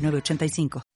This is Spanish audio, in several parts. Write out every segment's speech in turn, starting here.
985.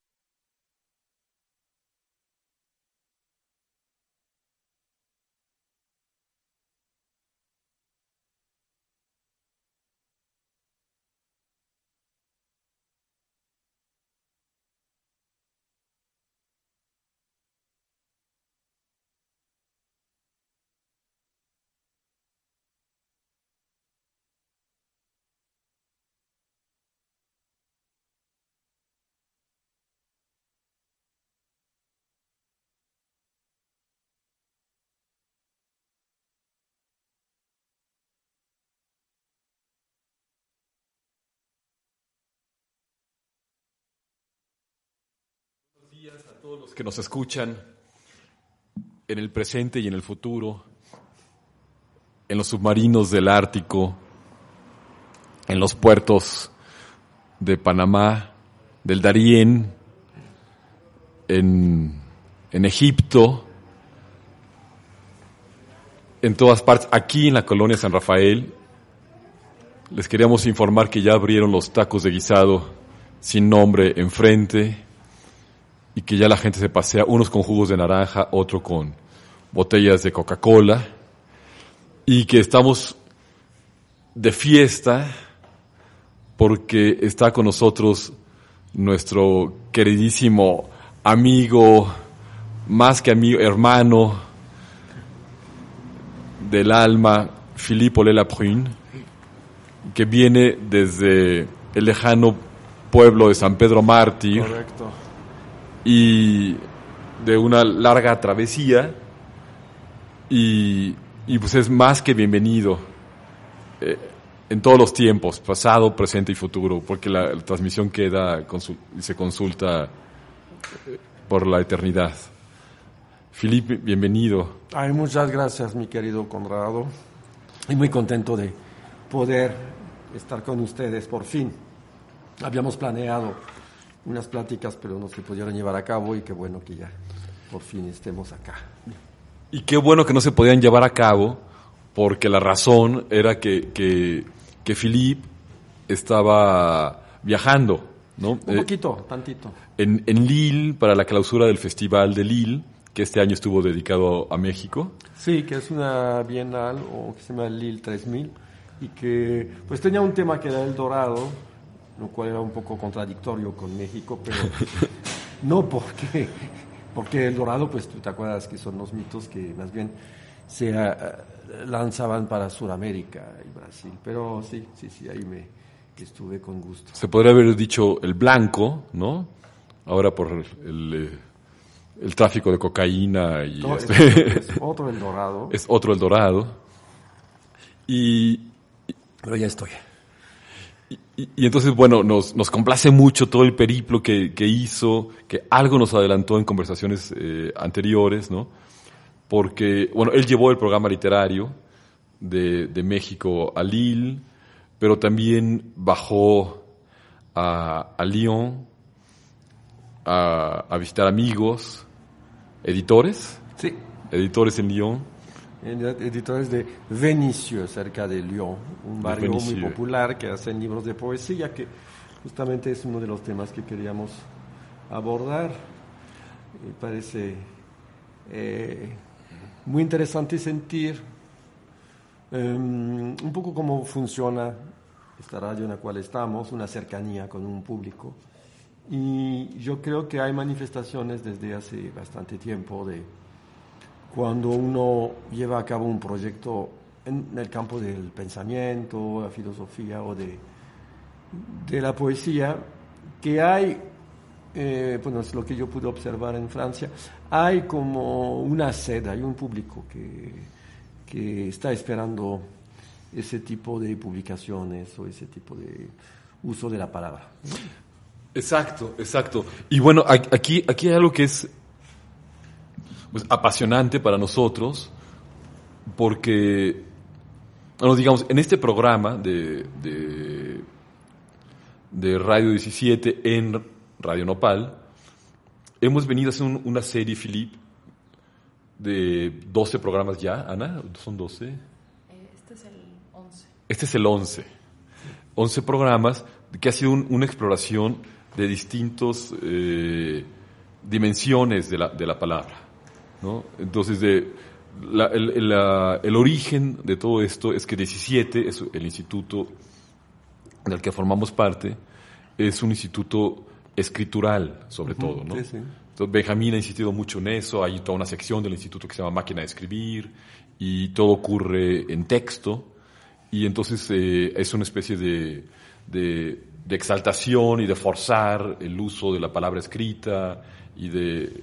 Todos los que nos escuchan en el presente y en el futuro, en los submarinos del Ártico, en los puertos de Panamá, del Darién, en, en Egipto, en todas partes, aquí en la colonia San Rafael. Les queríamos informar que ya abrieron los tacos de guisado sin nombre enfrente y que ya la gente se pasea, unos con jugos de naranja, otro con botellas de Coca-Cola, y que estamos de fiesta porque está con nosotros nuestro queridísimo amigo, más que amigo, hermano del alma, Philippe Olela que viene desde el lejano pueblo de San Pedro Mártir. Correcto y de una larga travesía y, y pues es más que bienvenido eh, en todos los tiempos, pasado, presente y futuro, porque la, transmisión queda y se consulta eh, por la eternidad. Felipe, bienvenido. Ay, muchas gracias, mi querido Conrado. Y muy contento de poder estar con ustedes por fin. Habíamos planeado unas pláticas, pero no se pudieron llevar a cabo y qué bueno que ya por fin estemos acá. Y qué bueno que no se podían llevar a cabo, porque la razón era que, que, que Philippe estaba viajando, ¿no? Un poquito, tantito. En, en Lille, para la clausura del Festival de Lille, que este año estuvo dedicado a México. Sí, que es una bienal, o que se llama Lille 3000, y que pues tenía un tema que era el dorado, lo cual era un poco contradictorio con México, pero no porque, porque el dorado, pues tú te acuerdas que son los mitos que más bien se eh, lanzaban para Sudamérica y Brasil, pero sí, sí, sí, ahí me estuve con gusto. Se podría haber dicho el blanco, ¿no? Ahora por el, eh, el tráfico de cocaína y este. es, otro el dorado. Es otro el dorado. Y, pero ya estoy. Y, entonces, bueno, nos, nos, complace mucho todo el periplo que, que, hizo, que algo nos adelantó en conversaciones eh, anteriores, ¿no? Porque, bueno, él llevó el programa literario de, de México a Lille, pero también bajó a, a Lyon a, a visitar amigos, editores. Sí. Editores en Lyon editores de Venicio, cerca de Lyon, un barrio muy popular que hacen libros de poesía, que justamente es uno de los temas que queríamos abordar. Me parece eh, muy interesante sentir em, un poco cómo funciona esta radio en la cual estamos, una cercanía con un público. Y yo creo que hay manifestaciones desde hace bastante tiempo de cuando uno lleva a cabo un proyecto en el campo del pensamiento, la filosofía o de, de la poesía, que hay, eh, bueno, es lo que yo pude observar en Francia, hay como una sed, hay un público que, que está esperando ese tipo de publicaciones o ese tipo de uso de la palabra. Exacto, exacto. Y bueno, aquí, aquí hay algo que es pues, apasionante para nosotros, porque, bueno, digamos, en este programa de, de, de Radio 17 en Radio Nopal, hemos venido a hacer una serie, Philip, de 12 programas ya, Ana, ¿son 12? Eh, este es el 11. Este es el 11. 11 programas que ha sido una exploración de distintas eh, dimensiones de la, de la palabra. ¿No? Entonces, de, el, el, origen de todo esto es que 17 es el instituto del que formamos parte, es un instituto escritural, sobre todo. ¿no? Entonces, Benjamín ha insistido mucho en eso, hay toda una sección del instituto que se llama máquina de escribir y todo ocurre en texto y entonces eh, es una especie de, de, de, exaltación y de forzar el uso de la palabra escrita y de,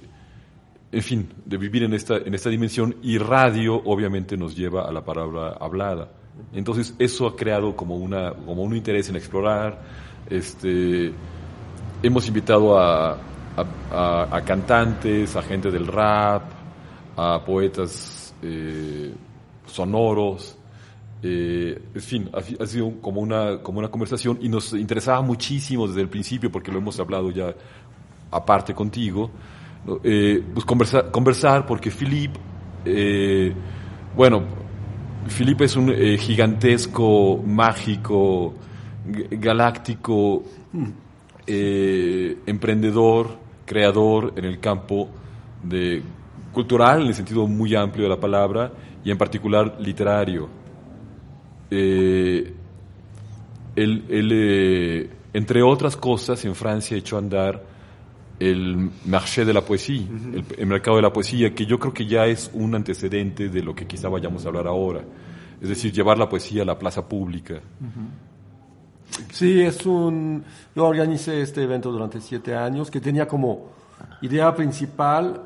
en fin, de vivir en esta, en esta dimensión y radio obviamente nos lleva a la palabra hablada. Entonces eso ha creado como, una, como un interés en explorar, este, hemos invitado a, a, cantantes, a gente del rap, a poetas eh, sonoros, eh, en fin, ha, sido como una, como una conversación y nos interesaba muchísimo desde el principio, porque lo hemos hablado ya aparte contigo, eh, pues conversar, conversar porque Philip, eh, bueno, Philip es un eh, gigantesco, mágico, galáctico, eh, emprendedor, creador en el campo de cultural, en el sentido muy amplio de la palabra, y en particular literario. Él, eh, entre otras cosas, en Francia echó a andar el marché de la poesía, el, mercado de la poesía, que yo creo que ya es un antecedente de lo que quizá vayamos a hablar ahora. Es decir, llevar la poesía a la plaza pública. Sí, es un. Yo organicé este evento durante siete años que tenía como idea principal.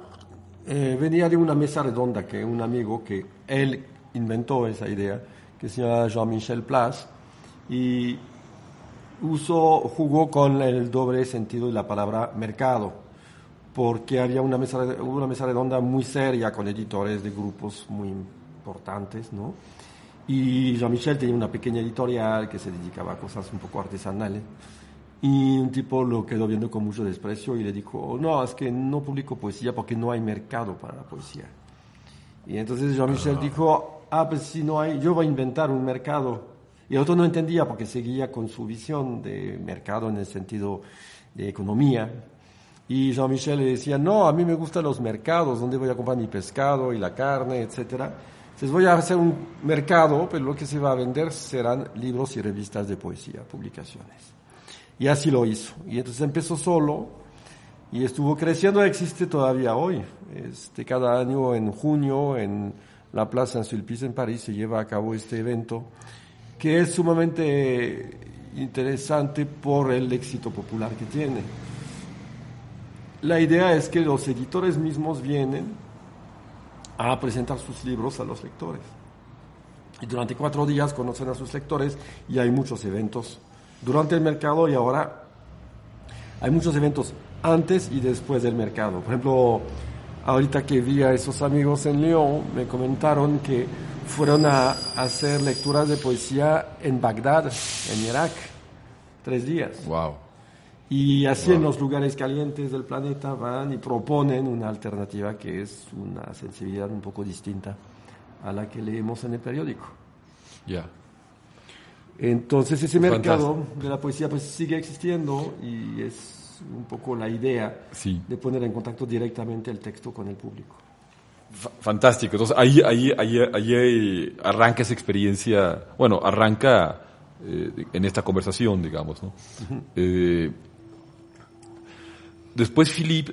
Eh, venía de una mesa redonda que un amigo que él inventó esa idea, que se llama Jean-Michel Plas, y usó, jugó con el doble sentido de la palabra mercado, porque había una mesa, una mesa redonda muy seria con editores de grupos muy importantes, ¿no? Y Jean-Michel tenía una pequeña editorial que se dedicaba a cosas un poco artesanales. Y un tipo lo quedó viendo con mucho desprecio y le dijo, no, es que no publico poesía porque no hay mercado para la poesía. Y entonces Jean-Michel ah. dijo, ah, pues si no hay, yo voy a inventar un mercado. Y el otro no entendía porque seguía con su visión de mercado en el sentido de economía. Y Jean-Michel le decía, no, a mí me gustan los mercados, donde voy a comprar mi pescado y la carne, etcétera. Entonces voy a hacer un mercado, pero lo que se va a vender serán libros y revistas de poesía, publicaciones. Y así lo hizo. Y entonces empezó solo y estuvo creciendo, existe todavía hoy. Este, cada año en junio en la Plaza Saint-Sulpice en París se lleva a cabo este evento que es sumamente interesante por el éxito popular que tiene. La idea es que los editores mismos vienen a presentar sus libros a los lectores. Y durante cuatro días conocen a sus lectores y hay muchos eventos durante el mercado y ahora hay muchos eventos antes y después del mercado. Por ejemplo, ahorita que vi a esos amigos en Lyon, me comentaron que fueron a hacer lecturas de poesía en Bagdad, en Irak, tres días. Wow. Y así en los lugares calientes del planeta van y proponen una alternativa que es una sensibilidad un poco distinta a la que leemos en el periódico. Ya. Entonces ese mercado de la poesía pues sigue existiendo y es un poco la idea de poner en contacto directamente el texto con el público. Fantástico. Entonces ahí, ahí, ahí, ahí arranca esa experiencia, bueno, arranca eh, en esta conversación, digamos. ¿no? Después Philip,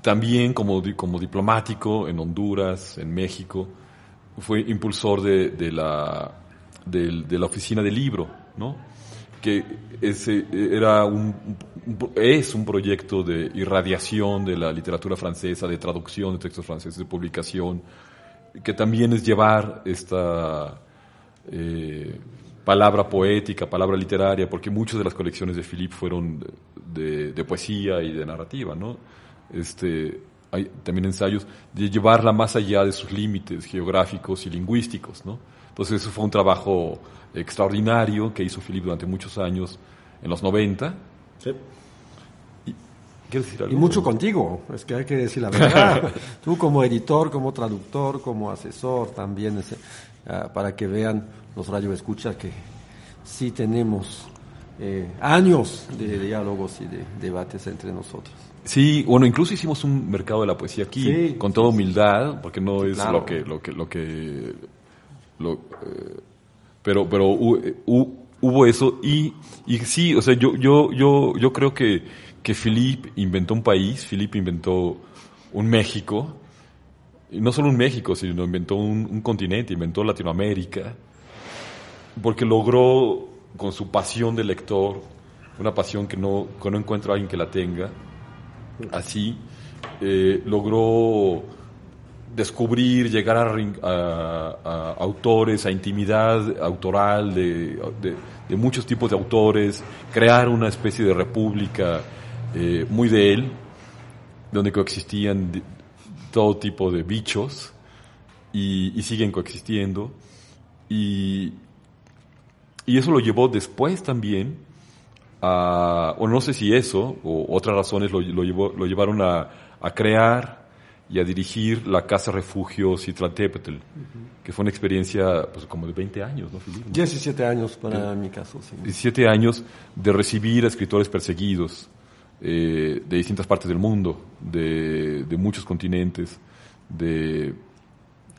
también como, como diplomático en Honduras, en México, fue impulsor de, de la, de, la oficina del libro, ¿no? Que ese era un, es un proyecto de irradiación de la literatura francesa, de traducción de textos franceses, de publicación, que también es llevar esta, eh, palabra poética, palabra literaria, porque muchas de las colecciones de Philippe fueron de, de, poesía y de narrativa, ¿no? Este, hay también ensayos de llevarla más allá de sus límites geográficos y lingüísticos, ¿no? Entonces eso fue un trabajo extraordinario que hizo Philippe durante muchos años, en los 90. Sí. Y, ¿Quieres decir algo? Y mucho contigo, es que hay que decir la verdad. Tú como editor, como traductor, como asesor también, uh, para que vean los radioescuchas que sí tenemos eh, años de diálogos y de debates entre nosotros. Sí, bueno, incluso hicimos un mercado de la poesía aquí, Sí, con toda humildad, porque no es Claro. lo que, lo que, lo que, lo, eh, pero, pero hu- hu- hubo eso y, y sí, o sea, yo, yo, yo, yo creo que, que Philippe inventó un país, Philippe inventó un México, y no solo un México, sino inventó un, un continente, inventó Latinoamérica, porque logró con su pasión de lector, una pasión que no, que no encuentro a alguien que la tenga, así, eh, logró descubrir, llegar a, a- a autores, a intimidad autoral de, de- de muchos tipos de autores, crear una especie de república eh, muy de él, donde coexistían todo tipo de bichos y, y siguen coexistiendo. Y, y eso lo llevó después también a, o no sé si eso, o otras razones lo, lo, llevó- lo llevaron a, a crear y a dirigir la Casa Refugio Citlaltépetl, que fue una experiencia pues, como de 20 años, ¿no, Filipe? 17 años para mi caso, sí. 17 años de recibir a escritores perseguidos eh, de distintas partes del mundo, de, de muchos continentes, de,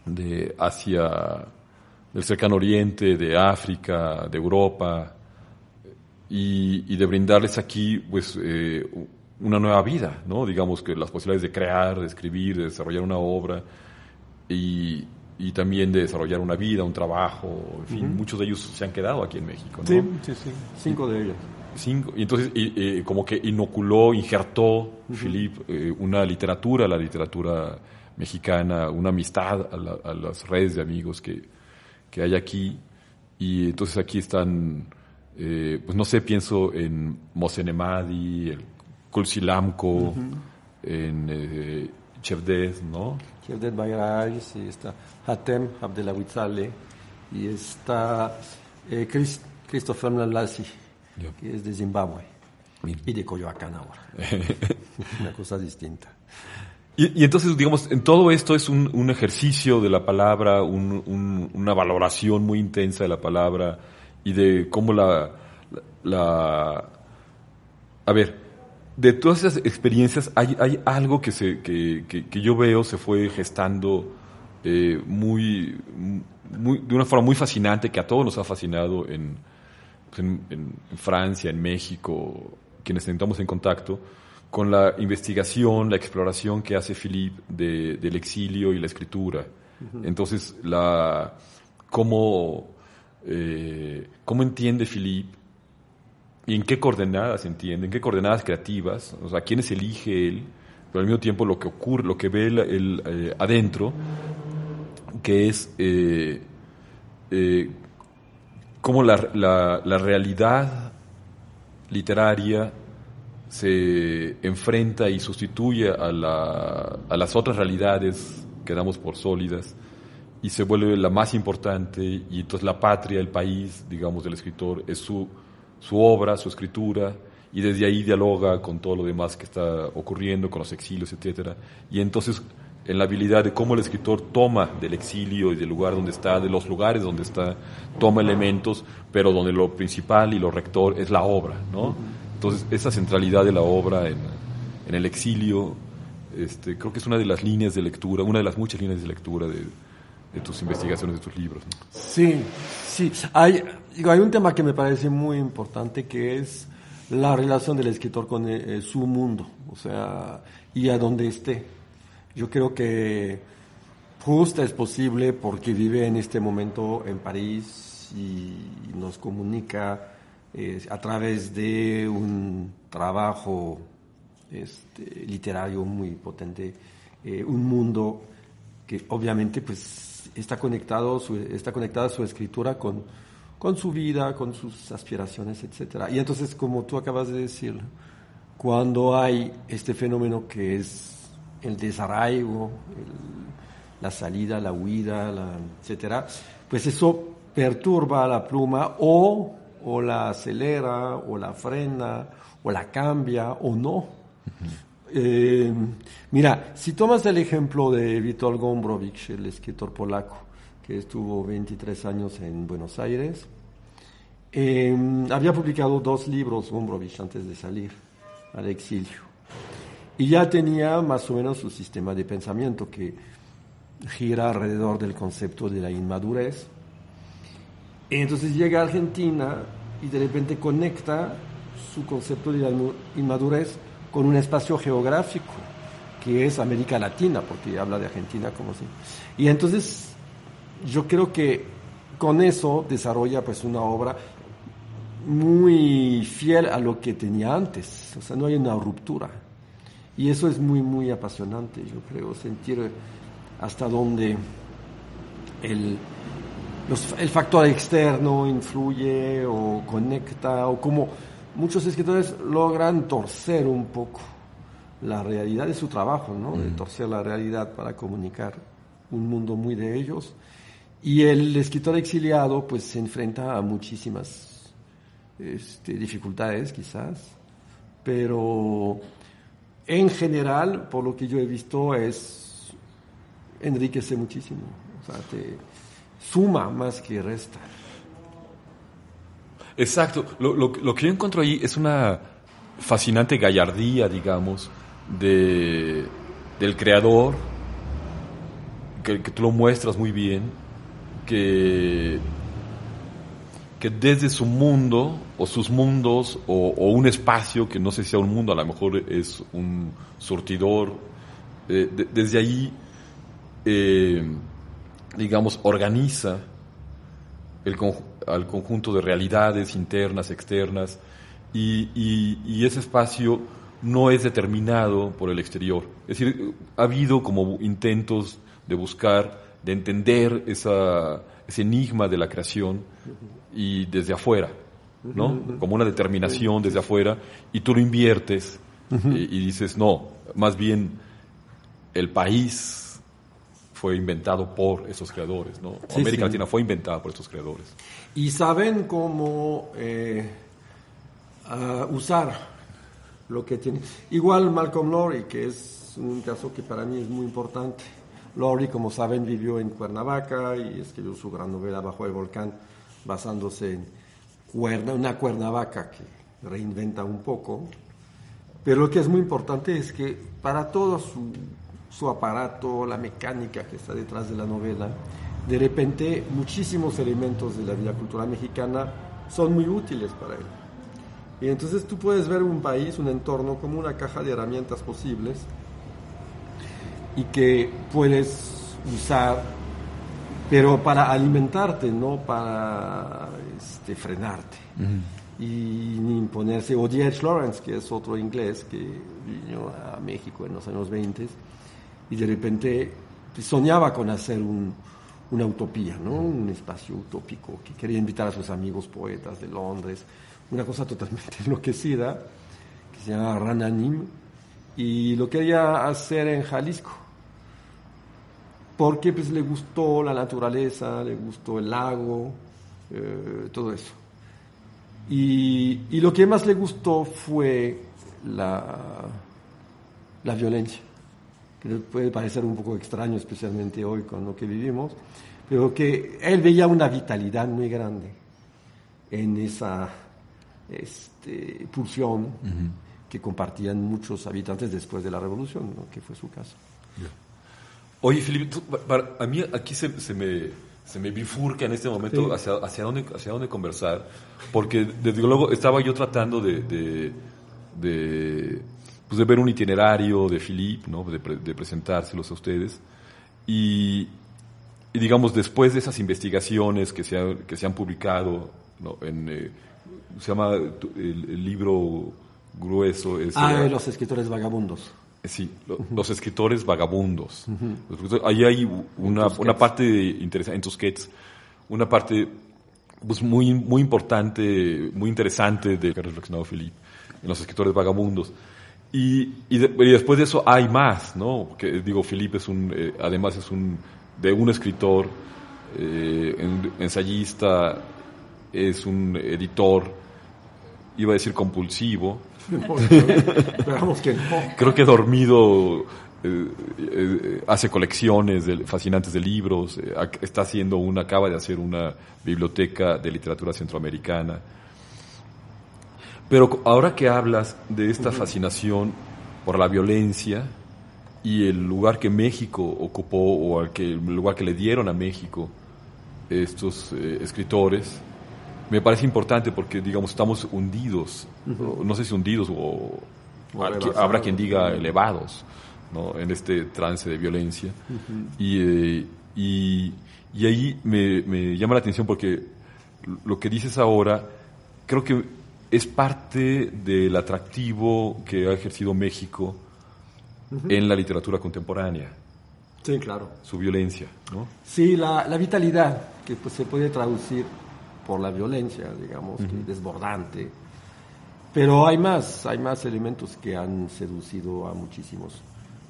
de Asia, del cercano oriente, de África, de Europa, y, y de brindarles aquí pues eh, una nueva vida, ¿no? Digamos que las posibilidades de crear, de escribir, de desarrollar una obra y, y también de desarrollar una vida, un trabajo, en fin, muchos de ellos se han quedado aquí en México, ¿no? Sí, sí, sí. Cinco de ellos. Cinco. Y entonces, y, eh, como que inoculó, injertó Philippe eh, una literatura, la literatura mexicana, una amistad a, la- a las redes de amigos que, que hay aquí. Y entonces aquí están, eh, pues no sé, pienso en Mosenemadi, el Kulsilamco, en eh, ¿no? Kevdet Bayrayes, y está Hatem Abdelawitzale, y está eh, Chris- Christopher Nalasi, que es de Zimbabue, Bien. y de Coyoacán ahora. Una cosa distinta. Y, y entonces, digamos, en todo esto es un, un ejercicio de la palabra, un- un- una valoración muy intensa de la palabra y de cómo la, la- a ver, de todas esas experiencias hay, hay algo que, se, que, que- que yo veo se fue gestando eh, muy, muy, de una forma muy fascinante, que a todos nos ha fascinado en, pues, en, Francia, en México, quienes entramos en contacto, con la investigación, la exploración que hace Philippe de- del exilio y la escritura. Entonces, la, cómo, eh, cómo entiende Philippe y en qué coordenadas entiende, en qué coordenadas creativas, o sea, quiénes elige él, pero al mismo tiempo lo que ocurre, lo que ve él, eh, adentro, que es eh, eh, cómo la, la- la realidad literaria se enfrenta y sustituye a, la- a las otras realidades que damos por sólidas y se vuelve la más importante y entonces la patria, el país, digamos, del escritor es su, su obra, su escritura y desde ahí dialoga con todo lo demás que está ocurriendo, con los exilios, etcétera y entonces en la habilidad de cómo el escritor toma del exilio y del lugar donde está, de los lugares donde está, toma elementos, pero donde lo principal y lo rector es la obra, ¿no? Entonces, esa centralidad de la obra en, en el exilio, este, creo que es una de las líneas de lectura, una de las muchas líneas de lectura de, de tus investigaciones, de tus libros. Sí, sí. Hay, digo, hay un tema que me parece muy importante que es la relación del escritor con eh, su mundo, o sea, y a donde esté. Yo creo que justa es posible porque vive en este momento en París y nos comunica eh, a través de un trabajo este, literario muy potente, eh, un mundo que obviamente pues está conectado su, está conectada su escritura con con su vida, con sus aspiraciones, etc. Y entonces, como tú acabas de decir, cuando hay este fenómeno que es el desarraigo, la salida, la huida, la, etcétera, pues eso perturba la pluma o, o la acelera, o la frena, o la cambia, o no. Eh, mira, si tomas el ejemplo de Witold Gombrowicz, el escritor polaco, que estuvo 23 años en Buenos Aires, eh, había publicado dos libros Gombrowicz antes de salir al exilio. Y ya tenía más o menos su sistema de pensamiento que gira alrededor del concepto de la inmadurez. Entonces llega a Argentina y de repente conecta su concepto de la inmadurez con un espacio geográfico que es América Latina, porque habla de Argentina como si. Y entonces yo creo que con eso desarrolla pues una obra muy fiel a lo que tenía antes, o sea, no hay una ruptura. Y eso es muy, muy apasionante, yo creo, sentir hasta dónde el, el factor externo influye o conecta, o cómo muchos escritores logran torcer un poco la realidad de su trabajo, ¿no? De torcer la realidad para comunicar un mundo muy de ellos. Y el escritor exiliado pues se enfrenta a muchísimas este, dificultades quizás, pero en general, por lo que yo he visto, es enriquece muchísimo, o sea, te suma más que resta. Exacto, lo, lo, que yo encuentro ahí es una fascinante gallardía, digamos, de, del creador, que, que tú lo muestras muy bien, que que desde su mundo o sus mundos o, un espacio que no sé si sea un mundo, a lo mejor es un surtidor, eh, desde ahí, eh, digamos, organiza el, al conjunto de realidades internas, externas, y, y, ese espacio no es determinado por el exterior. Es decir, ha habido como intentos de buscar, de entender esa, ese enigma de la creación y desde afuera, ¿no? Como una determinación desde afuera y tú lo inviertes y, dices, no, más bien el país fue inventado por esos creadores, ¿no? América Latina fue inventada por estos creadores. Y saben cómo eh, usar lo que tiene. Igual Malcolm Lowry, que es un caso que para mí es muy importante. Lowry, como saben, vivió en Cuernavaca y escribió su gran novela Bajo el Volcán basándose en una Cuernavaca que reinventa un poco. Pero lo que es muy importante es que para todo su, su aparato, la mecánica que está detrás de la novela, de repente muchísimos elementos de la vida cultural mexicana son muy útiles para él. Y entonces tú puedes ver un país, un entorno como una caja de herramientas posibles y que puedes usar pero para alimentarte, no para este, frenarte. Y ni imponerse. O D.H. Lawrence, que es otro inglés que vino a México en los años 20 y de repente soñaba con hacer un, una utopía, ¿no? un espacio utópico, que quería invitar a sus amigos poetas de Londres, una cosa totalmente enloquecida, que se llama Rananim, y lo quería hacer en Jalisco porque pues le gustó la naturaleza, le gustó el lago, eh, todo eso. Y, y, lo que más le gustó fue la, la violencia, que puede parecer un poco extraño, especialmente hoy con lo que vivimos, pero que él veía una vitalidad muy grande en esa este, pulsión que compartían muchos habitantes después de la revolución, que fue su caso. Oye, Felipe, a mí aquí se, me, se me bifurca en este momento hacia, hacia, dónde, hacia dónde conversar, porque desde luego estaba yo tratando de, de, de, pues de ver un itinerario de Philippe, ¿no? de, de presentárselos a ustedes, y, y, digamos, después de esas investigaciones que se, ha, que se han publicado, ¿no? en, eh, se llama el, libro grueso. Es, ah, de los escritores vagabundos. Sí, los escritores vagabundos. Ahí hay una, una parte interesante en tus sketches, una parte pues muy, muy importante, muy interesante de que ha reflexionado Felipe en los escritores vagabundos. Y, y, después de eso hay más, ¿no? Que digo, Felipe es un, eh, además es un, de un escritor, eh, ensayista, es un editor, iba a decir compulsivo. Creo que dormido eh, hace colecciones de, fascinantes de libros, está haciendo una, acaba de hacer una biblioteca de literatura centroamericana. Pero ahora que hablas de esta fascinación por la violencia y el lugar que México ocupó o el, que, el lugar que le dieron a México estos escritores, me parece importante porque, digamos, estamos hundidos, no sé si hundidos o, habrá quien diga elevados en este trance de violencia. Eh, y, y, ahí me, llama la atención porque lo que dices ahora creo que es parte del atractivo que ha ejercido México en la literatura contemporánea. Sí, claro. Su violencia, ¿no? Sí, la, la vitalidad, que pues, se puede traducir por la violencia, digamos, desbordante. Pero hay más, hay más elementos que han seducido a muchísimos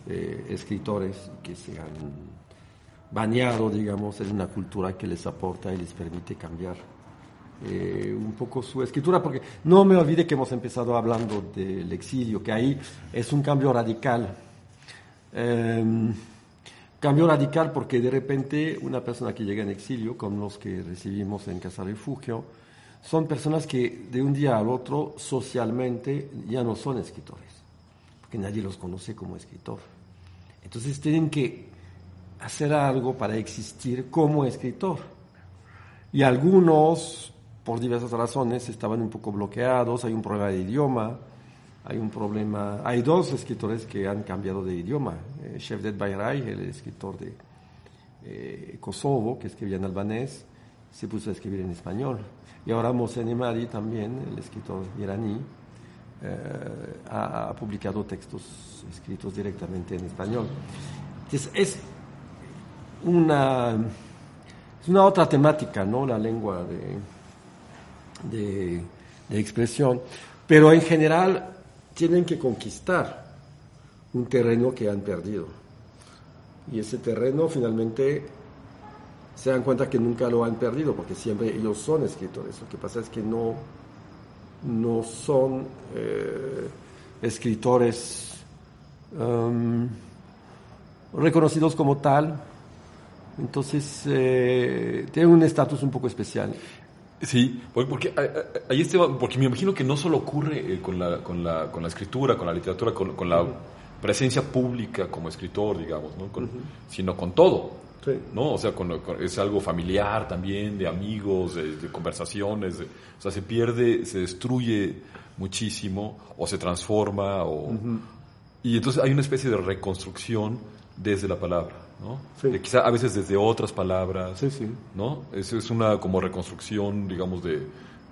eh, escritores que se han bañado, digamos, en una cultura que les aporta y les permite cambiar eh, un poco su escritura, porque no me olvide que hemos empezado hablando del exilio, que ahí es un cambio radical. Em, cambio radical porque de repente una persona que llega en exilio, como los que recibimos en Casa Refugio, son personas que de un día al otro socialmente ya no son escritores, porque nadie los conoce como escritor. Entonces tienen que hacer algo para existir como escritor. Y algunos, por diversas razones, estaban un poco bloqueados, hay un problema de idioma, hay un problema, hay dos escritores que han cambiado de idioma, eh, Shevdet Bayray, el escritor de eh, Kosovo, que escribía en albanés, se puso a escribir en español. Y ahora Mohsen Emadi también, el escritor iraní, eh, ha, publicado textos escritos directamente en español. es una, es una otra temática, ¿no? La lengua de, de, expresión. Pero en general tienen que conquistar un terreno que han perdido. Y ese terreno finalmente se dan cuenta que nunca lo han perdido, porque siempre ellos son escritores. Lo que pasa es que no, no son eh, escritores um, reconocidos como tal, entonces eh, tienen un estatus un poco especial. Sí, porque, ahí este, porque me imagino que no solo ocurre eh, con, la, con, la, con la escritura, con la literatura, con, la presencia pública como escritor, digamos, ¿no? sino con todo. ¿no? O sea, es algo familiar también, de amigos, de, conversaciones, o sea, se pierde, se destruye muchísimo o se transforma o... Y entonces hay una especie de reconstrucción desde la palabra, ¿no? quizá a veces desde otras palabras, ¿no? Es, es una como reconstrucción, digamos, de,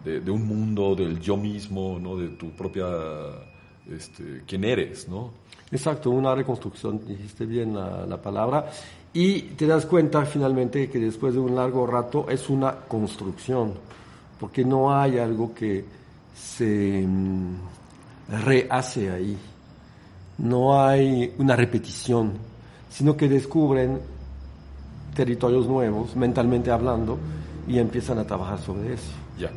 de, un mundo, del yo mismo, ¿no? De tu propia, este, quién eres, ¿no? Exacto, una reconstrucción, dijiste bien la, la palabra, y te das cuenta finalmente que después de un largo rato es una construcción, porque no hay algo que se mm, rehace ahí, no hay una repetición, sino que descubren territorios nuevos, mentalmente hablando, y empiezan a trabajar sobre eso. Ya.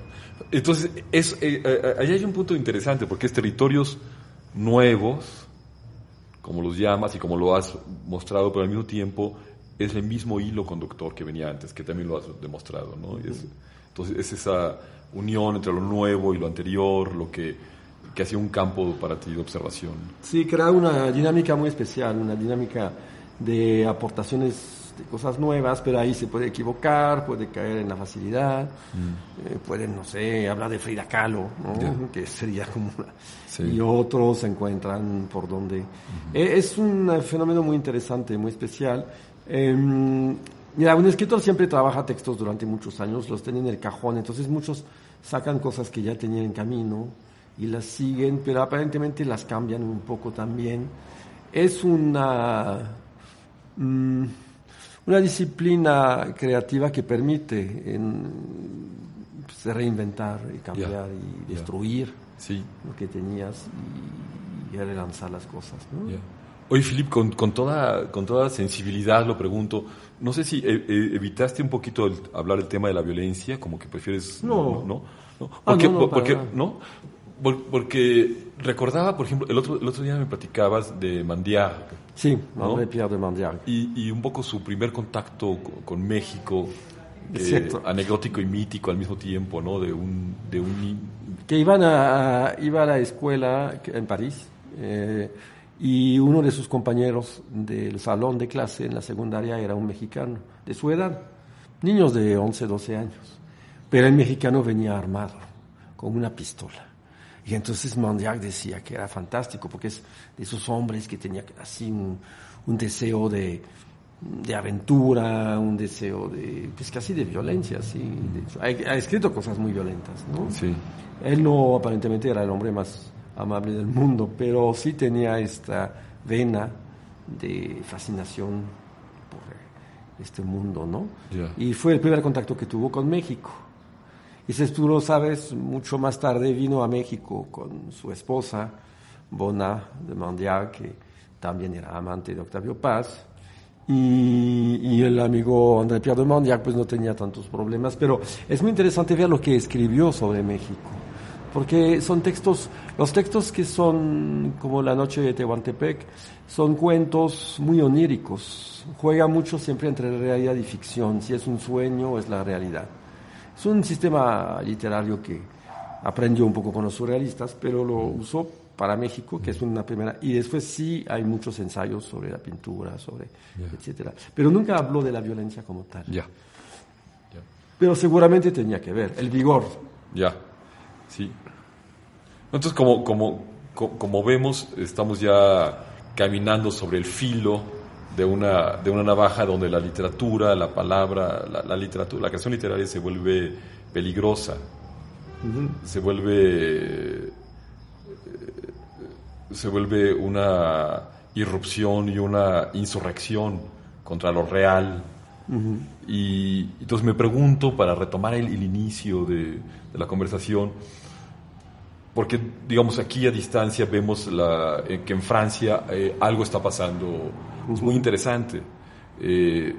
Entonces, es, eh, eh, ahí hay un punto interesante, porque es territorios nuevos, como los llamas y como lo has mostrado, pero al mismo tiempo es el mismo hilo conductor que venía antes, que también lo has demostrado, ¿no? entonces es esa unión entre lo nuevo y lo anterior, lo que, que hacía un campo para ti de observación. Sí, crea una dinámica muy especial, una dinámica de aportaciones de cosas nuevas, pero ahí se puede equivocar, puede caer en la facilidad, mm. eh, pueden, no sé, hablar de Frida Kahlo, que sería como Y otros se encuentran por donde... Eh, es un fenómeno muy interesante, muy especial. Em, mira, un escritor siempre trabaja textos durante muchos años, los tiene en el cajón, entonces muchos sacan cosas que ya tenían en camino y las siguen, pero aparentemente las cambian un poco también. Es una... Mm, una disciplina creativa que permite en pues, reinventar y cambiar y destruir Sí. lo que tenías y, y relanzar las cosas. ¿no? Oye, Filip, con, con toda, con toda sensibilidad lo pregunto, no sé si eh, eh, evitaste un poquito el- hablar del tema de la violencia, como que prefieres... No. ¿no? ¿No? Ah, Porque, no, no, para porque. ¿no? Por- porque recordaba, por ejemplo, el otro, el otro día me platicabas de Mandiar Sí, ¿No? Pierre de Mandiac. y, y un poco su primer contacto con, con México, eh, anecdótico y mítico al mismo tiempo, ¿no? De un... De un que iban a, a- iba a la escuela en París eh, y uno de sus compañeros del salón de clase en la secundaria era un mexicano de su edad, niños de 11, 12 años, pero el mexicano venía armado con una pistola. Y entonces Mandiac decía que era fantástico porque es de esos hombres que tenía así un, un deseo de, de aventura, un deseo de, pues casi de violencia, sí. De ha, ha escrito cosas muy violentas, ¿no? Sí, Él no aparentemente era el hombre más amable del mundo, pero sí tenía esta vena de fascinación por este mundo, ¿no? Ya. Y fue el primer contacto que tuvo con México. Si tú lo sabes, mucho más tarde vino a México con su esposa, Bona de Mandiac, que también era amante de Octavio Paz. Y, el amigo André Pierre de Mandiac pues no tenía tantos problemas, pero es muy interesante ver lo que escribió sobre México, porque son textos, los textos que son como La noche de Tehuantepec, son cuentos muy oníricos, juega mucho siempre entre realidad y ficción, si es un sueño es la realidad. Es un sistema literario que aprendió un poco con los surrealistas, pero lo usó para México, que es una primera, y después sí hay muchos ensayos sobre la pintura, sobre etcétera, pero nunca habló de la violencia como tal. ya, Pero seguramente tenía que ver el vigor. ya, sí. Entonces, como, como, co- como vemos, estamos ya caminando sobre el filo de una, de una navaja donde la literatura, la palabra, la, la literatura, la creación literaria se vuelve peligrosa, se vuelve eh, se vuelve una irrupción y una insurrección contra lo real. Y entonces me pregunto, para retomar el, el inicio de, de la conversación, porque digamos aquí a distancia vemos la, eh, que en Francia eh, algo está pasando es muy interesante. Eh,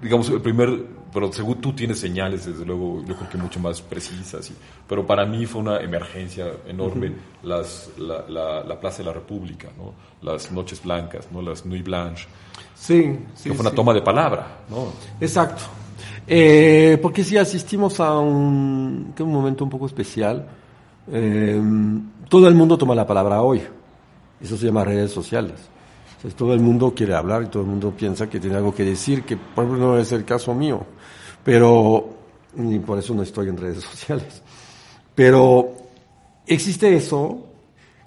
digamos, el primer, pero según tú tienes señales, desde luego, yo creo que mucho más precisas, y- pero para mí fue una emergencia enorme las, la, la- la Plaza de la República, ¿no? las Noches Blancas, ¿no? las Nuit Blanche, Sí, sí. que fue una sí. toma de palabra. ¿no? Exacto. Eh, porque sí asistimos a un, que un momento un poco especial. Eh, todo el mundo toma la palabra hoy. Eso se llama redes sociales. Sea, todo el mundo quiere hablar y todo el mundo piensa que tiene algo que decir, que por ejemplo no es el caso mío. Pero, y por eso no estoy en redes sociales. Pero existe eso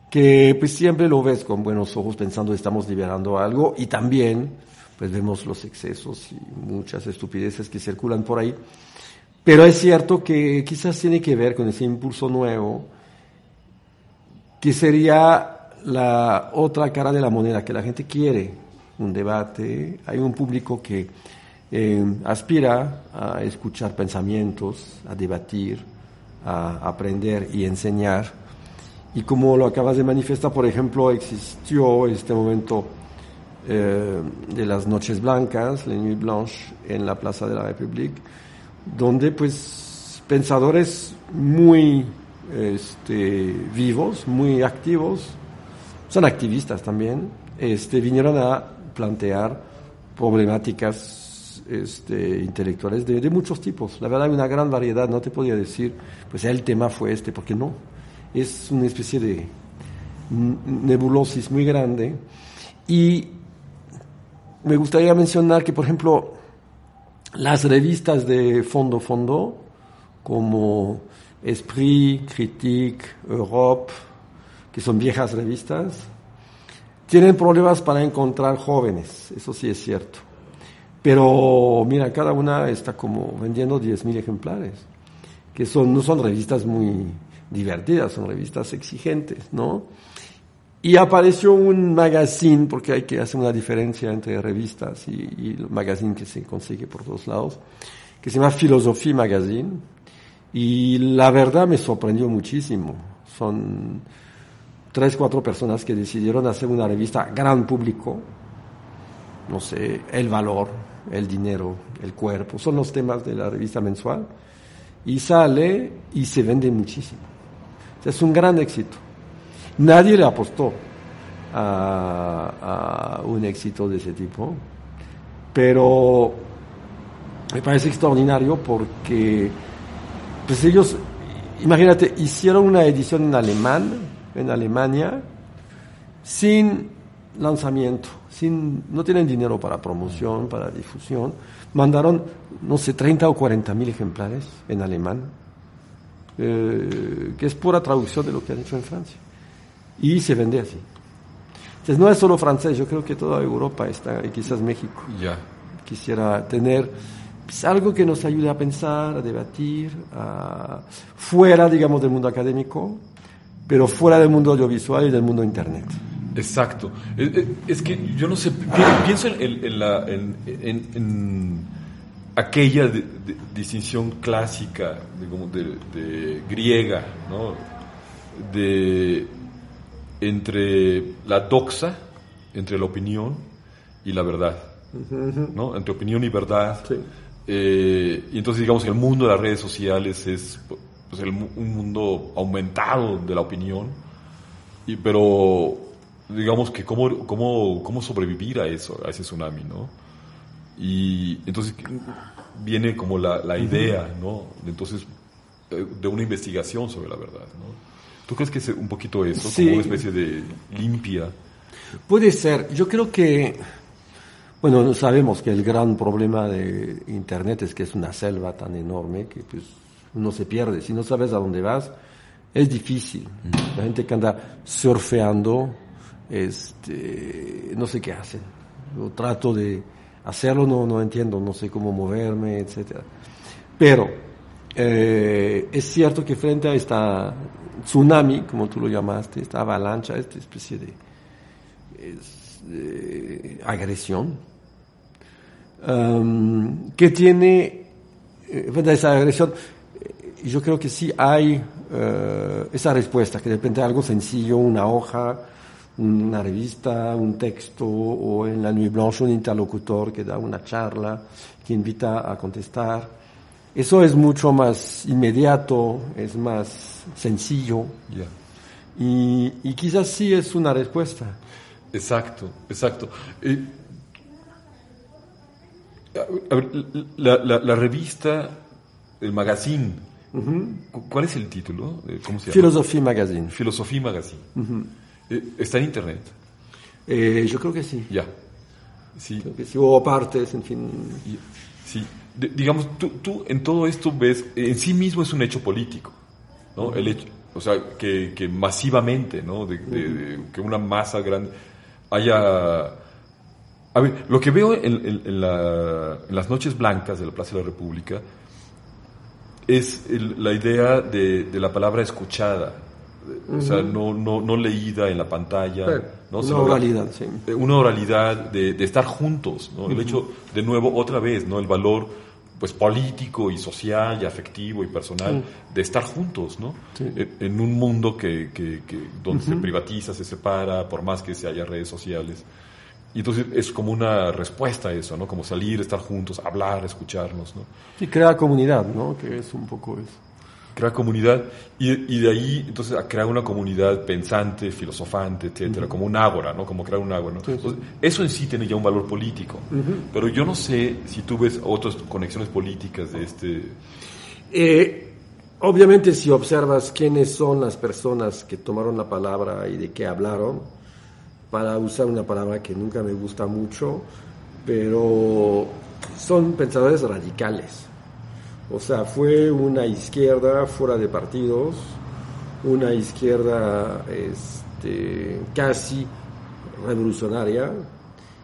que pues siempre lo ves con buenos ojos pensando estamos liberando algo y también pues vemos los excesos y muchas estupideces que circulan por ahí. Pero es cierto que quizás tiene que ver con ese impulso nuevo que sería la otra cara de la moneda, que la gente quiere un debate, hay un público que eh, aspira a escuchar pensamientos, a debatir, a aprender y enseñar. Y como lo acabas de manifestar, por ejemplo, existió este momento eh, de las Noches Blancas, la Nuit Blanche, en la Plaza de la République, donde pues pensadores muy este, vivos, muy activos, son activistas también, este, vinieron a plantear problemáticas este, intelectuales de, de muchos tipos. La verdad hay una gran variedad, no te podía decir, pues el tema fue este, porque no. Es una especie de nebulosis muy grande. Y me gustaría mencionar que, por ejemplo, las revistas de fondo fondo, como Esprit, Critique, Europe, que son viejas revistas, tienen problemas para encontrar jóvenes, eso sí es cierto. Pero mira, cada una está como vendiendo 10.000 ejemplares, que son, no son revistas muy divertidas, son revistas exigentes, ¿no? Y apareció un magazine, porque hay que hacer una diferencia entre revistas y, y el magazine que se consigue por todos lados, que se llama Philosophy Magazine. Y la verdad me sorprendió muchísimo. Son tres, cuatro personas que decidieron hacer una revista gran público. No sé, el valor, el dinero, el cuerpo, son los temas de la revista mensual. Y sale y se vende muchísimo. Es un gran éxito. Nadie le apostó a, un éxito de ese tipo, pero me parece extraordinario porque pues ellos, imagínate, hicieron una edición en alemán, en Alemania, sin lanzamiento, sin, no tienen dinero para promoción, para difusión, mandaron, no sé, 30 o 40 mil ejemplares en alemán, eh, que es pura traducción de lo que han hecho en Francia, y se vende así. Entonces no es solo francés, yo creo que toda Europa está, y quizás México. Ya. Quisiera tener pues, algo que nos ayude a pensar, a debatir, fuera, digamos, del mundo académico, pero fuera del mundo audiovisual y del mundo Internet. Exacto. Es, que yo no sé, pienso en, la, en, aquella distinción clásica, digamos, de, griega, ¿no? de, entre la doxa, entre la opinión y la verdad. ¿no? Entre opinión y verdad. Eh, y entonces digamos que el mundo de las redes sociales es pues, un mundo aumentado de la opinión, y, pero digamos que cómo, cómo, cómo sobrevivir a eso, a ese tsunami, ¿no? Y entonces viene como la, la idea, ¿no? Entonces, eh, de una investigación sobre la verdad, ¿no? ¿Tú crees que es un poquito eso, como una especie de limpia? Puede ser. Yo creo que bueno, sabemos que el gran problema de Internet es que es una selva tan enorme que pues uno se pierde. Si no sabes a dónde vas, es difícil. La gente que anda surfeando, este, no sé qué hacen. Yo trato de hacerlo, no, no entiendo, no sé cómo moverme, etcétera. Pero eh, es cierto que frente a esta tsunami, como tú lo llamaste, esta avalancha, esta especie de, de agresión, um, que tiene eh, esa agresión. Y yo creo que sí hay uh, esa respuesta, que de algo sencillo, una hoja, una revista, un texto, o en la Nuit Blanche un interlocutor que da una charla, que invita a contestar. Eso es mucho más inmediato, es más sencillo. Yeah. Y, y, quizás sí es una respuesta. Exacto, exacto. Eh, a ver, la, la, la, revista, el magazine, uh -huh. ¿cuál es el título? Eh, ¿Cómo se llama? Philosophie Magazine. Philosophie Magazine. Uh -huh. eh, ¿Está en internet? Eh, yo creo que sí. Ya. Sí. Creo que sí, o partes, en fin. Sí. De, digamos, tú, tú, en todo esto ves, en sí mismo es un hecho político, ¿no? El hecho, o sea, que, que masivamente, ¿no? De, de, de, que una masa grande haya a ver, lo que veo en, en, en, la, en, las noches blancas de la Plaza de la República es el, la idea de, de, la palabra escuchada, uh -huh. o sea, no, no, no, leída en la pantalla. ¿no? Una oralidad, sí. Una oralidad de, de estar juntos, ¿no? Uh -huh. El hecho, de nuevo, otra vez, ¿no? El valor pues político y social y afectivo y personal sí. de estar juntos, ¿no? Sí. En un mundo que, que, que donde uh -huh. se privatiza, se separa, por más que se haya redes sociales. Y entonces es como una respuesta a eso, ¿no? Como salir, estar juntos, hablar, escucharnos, ¿no? Y crear comunidad, ¿no? Que es un poco eso. Crear comunidad y, y de ahí entonces a crear una comunidad pensante, filosofante, etcétera, uh -huh. como un ágora, ¿no? Como crear un ágora, ¿no? Sí, sí. Entonces, eso en sí tiene ya un valor político. Uh -huh. Pero yo no sé si tú ves otras conexiones políticas de este... Eh, obviamente si observas quiénes son las personas que tomaron la palabra y de qué hablaron, para usar una palabra que nunca me gusta mucho, pero son pensadores radicales. O sea, fue una izquierda fuera de partidos, una izquierda este, casi revolucionaria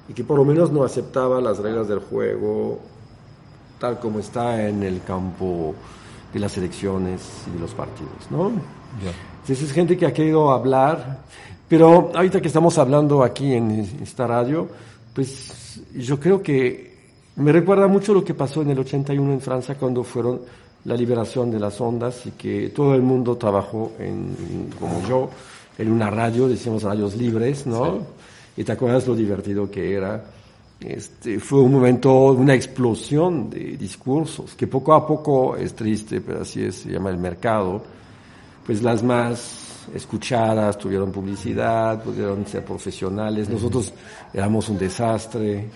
y que por lo menos no aceptaba las reglas del juego tal como está en el campo de las elecciones y de los partidos, ¿no? Yeah. Entonces es gente que ha querido hablar pero ahorita que estamos hablando aquí en esta radio, pues yo creo que me recuerda mucho lo que pasó en el 81 en Francia cuando fueron la liberación de las ondas y que todo el mundo trabajó en, como yo, en una radio, decíamos radios libres, ¿no? Y te acuerdas lo divertido que era. Este, fue un momento, una explosión de discursos, que poco a poco es triste, pero así es, se llama el mercado, pues las más escuchadas, tuvieron publicidad, pudieron ser profesionales. Nosotros éramos un desastre.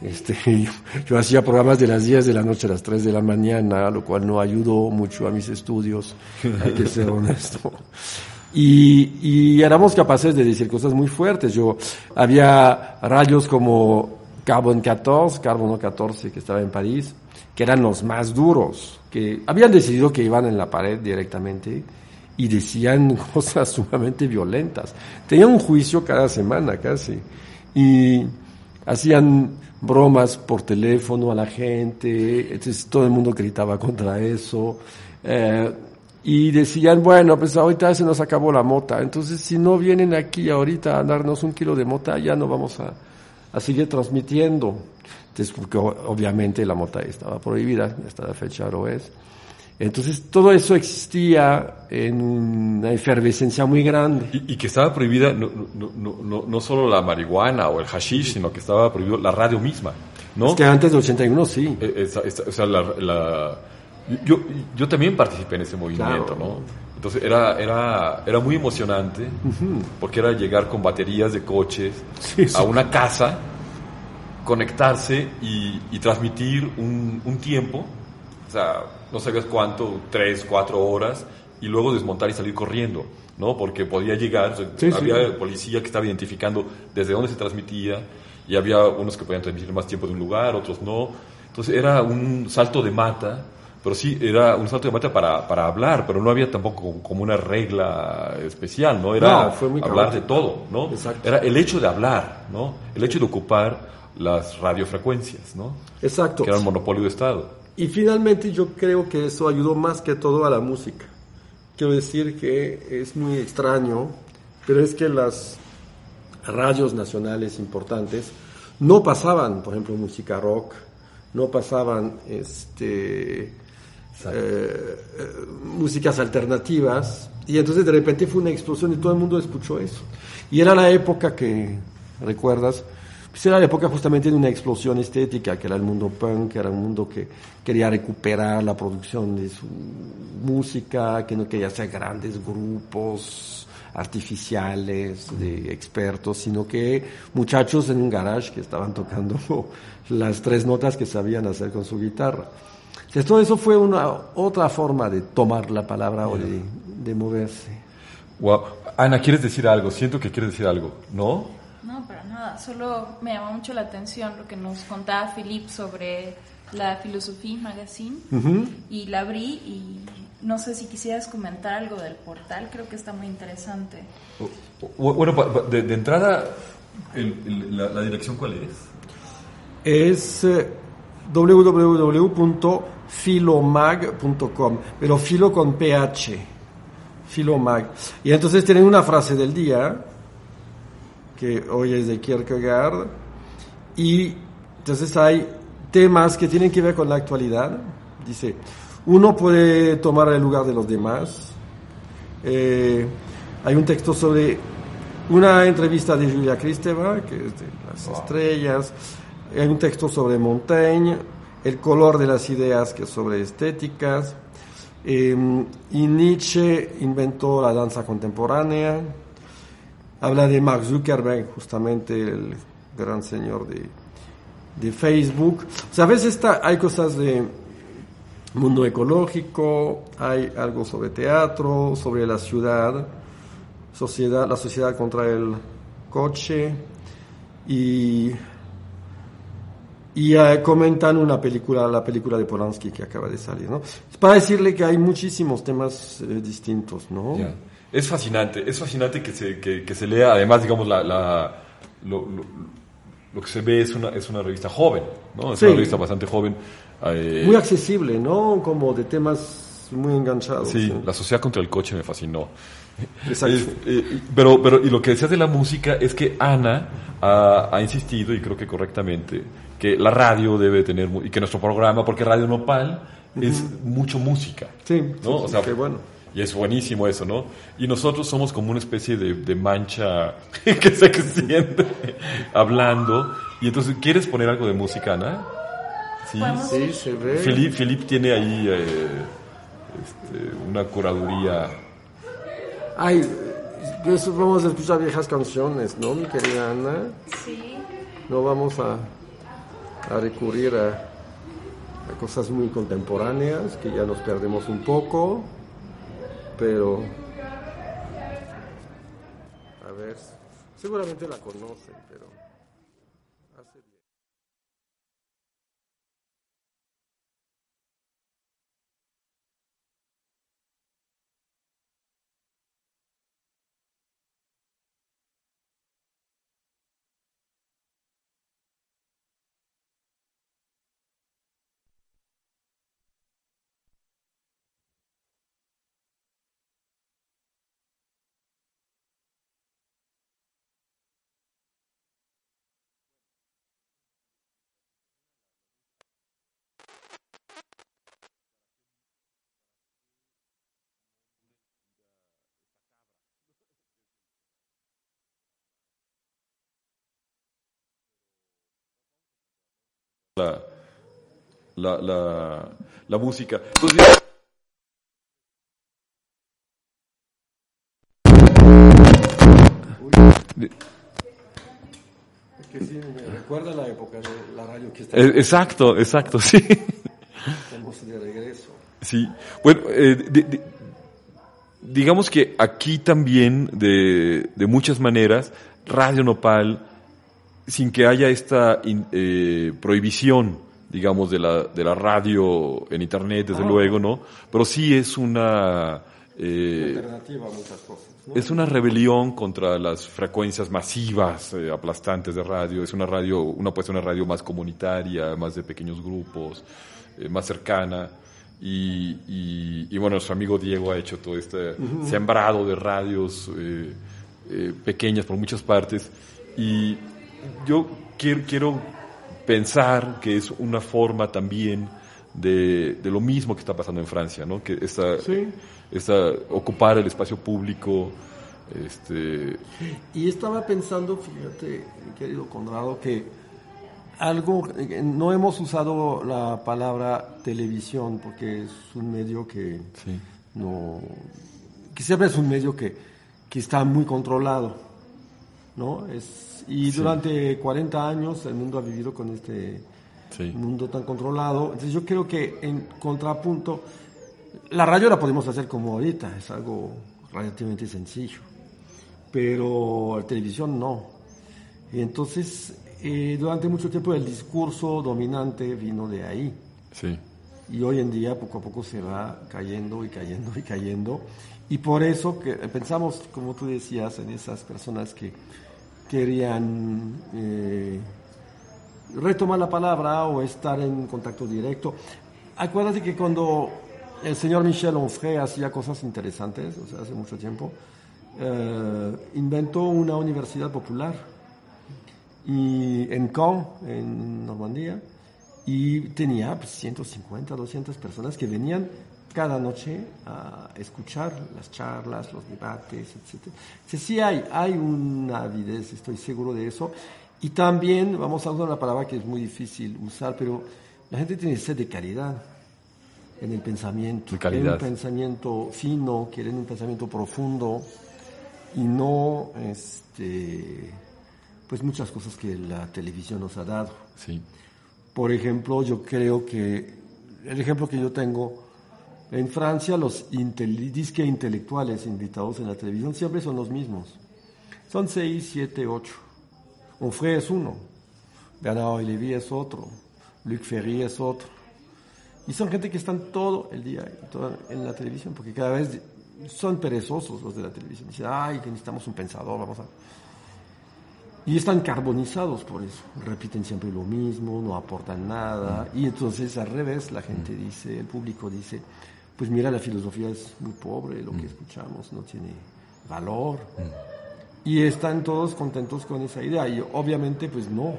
Este, yo, hacía programas de las 10 de la noche a las 3 de la mañana, lo cual no ayudó mucho a mis estudios, hay que ser honesto. Y, y éramos capaces de decir cosas muy fuertes. Yo había radios como Carbon 14, Carbono 14 que estaba en París, que eran los más duros, que habían decidido que iban en la pared directamente y decían cosas sumamente violentas. Tenían un juicio cada semana casi y hacían bromas por teléfono a la gente, entonces todo el mundo gritaba contra eso. Eh, y decían, bueno, pues ahorita se nos acabó la mota, entonces si no vienen aquí ahorita a darnos un kilo de mota, ya no vamos a, a seguir transmitiendo. Entonces, porque obviamente la mota estaba prohibida, hasta la fecha lo es. Entonces todo eso existía en una efervescencia muy grande. Y, que estaba prohibida no, no, no, no, solo la marihuana o el hashish, sino que estaba prohibido la radio misma. ¿no? Es que antes de 81 sí. Eh, o sea, la, yo, yo también participé en ese movimiento, ¿no? Entonces era, era, era muy emocionante porque era llegar con baterías de coches a una casa, conectarse y, y transmitir un, un tiempo. O sea, no sabías cuánto, tres, cuatro horas, y luego desmontar y salir corriendo, ¿no? Porque podía llegar, había policía que estaba identificando desde dónde se transmitía, y había unos que podían transmitir más tiempo de un lugar, otros no. Entonces era un salto de mata, pero sí, era un salto de mata para, para hablar, pero no había tampoco como una regla especial, ¿no? Era hablar de todo, ¿no? Era el hecho de hablar, ¿no? El hecho de ocupar las radiofrecuencias, ¿no? Exacto. Que era el monopolio de Estado. Y finalmente yo creo que eso ayudó más que todo a la música. Quiero decir que es muy extraño, pero es que las radios nacionales importantes no pasaban, por ejemplo, música rock, no pasaban este, eh, eh, músicas alternativas, y entonces de repente fue una explosión y todo el mundo escuchó eso. Y era la época que, ¿recuerdas? Pues era la época justamente de una explosión estética, que era el mundo punk, que era un mundo que quería recuperar la producción de su música, que no quería hacer grandes grupos artificiales de expertos, sino que muchachos en un garage que estaban tocando las tres notas que sabían hacer con su guitarra. Entonces, todo eso fue una otra forma de tomar la palabra o de, de moverse. Wow. Ana, ¿quieres decir algo? Siento que quieres decir algo, ¿no? No, para nada. Solo me llamó mucho la atención lo que nos contaba Philip sobre la Filosofía Magazine. Y la abrí y no sé si quisieras comentar algo del portal. Creo que está muy interesante. Bueno, de, entrada, la, dirección cuál es? Es eh, www.filomag.com, pero filo con PH. Filomag. Y entonces tienen una frase del día que hoy es de Kierkegaard, y entonces hay temas que tienen que ver con la actualidad. Dice, uno puede tomar el lugar de los demás. Eh, hay un texto sobre una entrevista de Julia Kristeva, que es de las estrellas. Hay un texto sobre Montaigne, el color de las ideas, que es sobre estéticas. Eh, y Nietzsche inventó la danza contemporánea. Habla de Mark Zuckerberg, justamente el gran señor de, de Facebook. O sea, a veces hay cosas de mundo ecológico, hay algo sobre teatro, sobre la ciudad, sociedad, la sociedad contra el coche y y eh, comentan una película, la película de Polanski que acaba de salir, ¿no? Para decirle que hay muchísimos temas eh, distintos, ¿no? Es fascinante, es fascinante que se, que, se lea, además, digamos, la, la lo, lo, que se ve es una, es una revista joven, ¿no? Es una revista bastante joven. Eh, muy accesible, ¿no? Como de temas muy enganchados. Sí, la sociedad contra el coche me fascinó. Exacto. Eh, pero, pero, y lo que decías de la música es que Ana ha, ha, insistido, y creo que correctamente, que la radio debe tener, y que nuestro programa, porque Radio Nopal es mucho música. Sí, ¿no? sí, o sea, qué bueno. Y es buenísimo eso, ¿no? Y nosotros somos como una especie de, de mancha que se extiende hablando. Y entonces, ¿quieres poner algo de música, Ana? Sí. Sí, se ve. Philip tiene ahí eh, este, una curaduría. Ay, pues vamos a escuchar viejas canciones, ¿no, mi querida Ana? Sí. No vamos a, a recurrir a, a cosas muy contemporáneas, que ya nos perdemos un poco, pero... A ver, seguramente la conocen, pero... La, la, la, la música. Entonces, Es que sí, me recuerda la época de la radio que está eh, exacto, exacto, sí. estamos de regreso. Sí, bueno, eh, de- de- digamos que aquí también, de, de muchas maneras, Radio Nopal, sin que haya esta in- eh, prohibición, digamos, de la, de la radio en Internet, desde luego, ¿no? Pero sí es una... eh, Alternativa a muchas cosas, ¿no? es una rebelión contra las frecuencias masivas, eh, aplastantes de radio. Es una radio, una puede ser una radio más comunitaria, más de pequeños grupos, eh, más cercana. Y, y- y bueno, nuestro amigo Diego ha hecho todo este sembrado de radios pequeñas por muchas partes. Y yo quiero, quiero pensar que es una forma también de, de lo mismo que está pasando en Francia, ¿no? Que esta, Sí. esta ocupar el espacio público, este, Y estaba pensando, fíjate, querido Conrado, que algo, eh, no hemos usado la palabra televisión porque es un medio que sí, no, que siempre es un medio que, que está muy controlado, ¿no? Es, y durante 40 años el mundo ha vivido con este sí, mundo tan controlado. Entonces yo creo que en contrapunto, la radio la podemos hacer como ahorita, es algo relativamente sencillo, pero la televisión no. Y entonces, eh, durante mucho tiempo el discurso dominante vino de ahí. sí, Y hoy en día poco a poco se va cayendo y cayendo y cayendo. Y por eso que pensamos, como tú decías, en esas personas que querían eh, retomar la palabra o estar en contacto directo. Acuérdate que cuando el señor Michel Onfray hacía cosas interesantes, o sea, hace mucho tiempo, eh, inventó una universidad popular y en Caen, en Normandía, y tenía pues, 150, 200 personas que venían cada noche a escuchar las charlas, los debates, etc. Entonces, sí hay, hay una avidez, estoy seguro de eso. Y también, vamos a usar una palabra que es muy difícil usar, pero la gente tiene sed de calidad en el pensamiento. De calidad. Quieren un pensamiento fino, quieren un pensamiento profundo y no este pues muchas cosas que la televisión nos ha dado. sí, Por ejemplo, yo creo que el ejemplo que yo tengo en Francia, los intel- disque intelectuales invitados en la televisión siempre son los mismos. Son seis, siete, ocho. Onfray es uno, Bernard Lévy es otro, Luc Ferry es otro. Y son gente que están todo el día en la televisión, porque cada vez son perezosos los de la televisión. Dicen, ay, que necesitamos un pensador, vamos a... Y están carbonizados por eso. Repiten siempre lo mismo, no aportan nada. Y entonces al revés, la gente dice, el público dice, pues mira, la filosofía es muy pobre, lo que escuchamos no tiene valor. Y están todos contentos con esa idea. Y obviamente, pues no.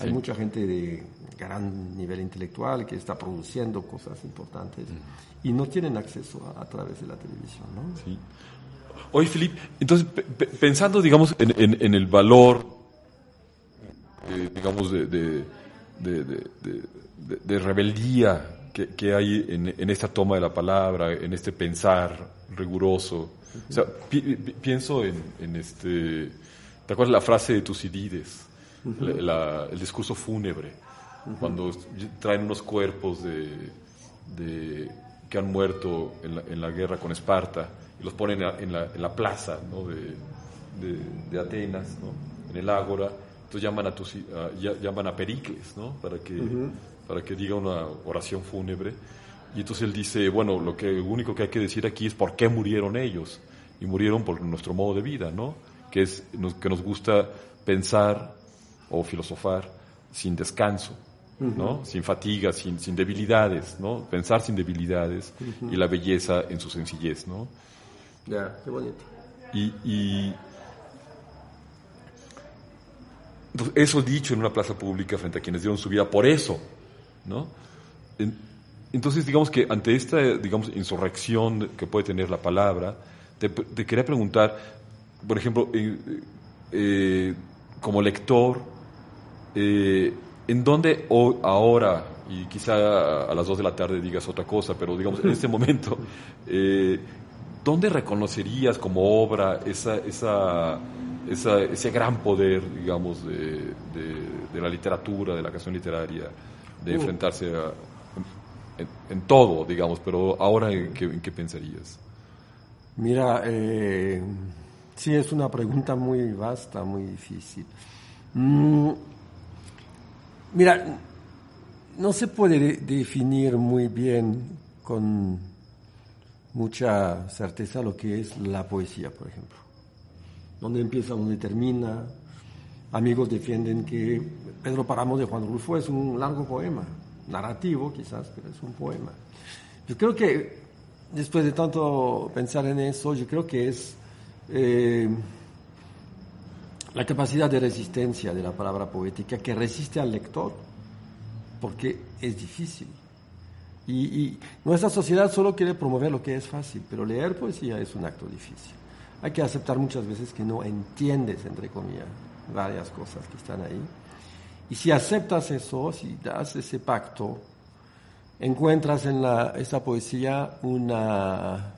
Hay mucha gente de gran nivel intelectual que está produciendo cosas importantes y no tienen acceso a, través de la televisión, ¿no? Sí. Oye, Felipe, entonces, pensando, digamos, en, el valor, eh, digamos, de, de, rebeldía que, hay en, esta toma de la palabra, en este pensar riguroso. O sea, pienso en, este... ¿Te acuerdas la frase de Tucídides? el discurso fúnebre, cuando traen unos cuerpos de, que han muerto en la, guerra con Esparta y los ponen en la, plaza de, Atenas, en el ágora, entonces llaman a, llaman a Pericles ¿no? para, que, para que diga una oración fúnebre. Y entonces él dice, bueno, lo que único que hay que decir aquí es por qué murieron ellos. Y murieron por nuestro modo de vida, ¿no? Que es que nos gusta pensar o filosofar sin descanso, ¿no? Sin fatiga, sin, sin debilidades, ¿no? Pensar sin debilidades y la belleza en su sencillez, ¿no? Ya, qué bonito. Y, y eso dicho en una plaza pública frente a quienes dieron su vida por eso, ¿no? Entonces, digamos que ante esta, digamos, insurrección que puede tener la palabra, te, quería preguntar, por ejemplo, eh, eh, como lector, eh, ¿En dónde ahora, y quizá a las dos de la tarde digas otra cosa, pero digamos en este momento, ¿dónde reconocerías como obra esa, esa, ese gran poder, digamos, de, la literatura, de la canción literaria, de uh. enfrentarse a, en, todo, digamos, pero ahora en qué, en qué pensarías? Mira, eh, sí es una pregunta muy vasta, muy difícil. Mm, Mira, no se puede definir muy bien con mucha certeza lo que es la poesía, por ejemplo. Dónde empieza, dónde termina. Amigos defienden que Pedro Paramo de Juan Rulfo es un largo poema, narrativo quizás, pero es un poema. Yo creo que, después de tanto pensar en eso, yo creo que es eh, la capacidad de resistencia de la palabra poética que resiste al lector, porque es difícil. Y, nuestra sociedad solo quiere promover lo que es fácil, pero leer poesía es un acto difícil. Hay que aceptar muchas veces que no entiendes, entre comillas, varias cosas que están ahí. Y si aceptas eso, si das ese pacto, encuentras en la, esa poesía una,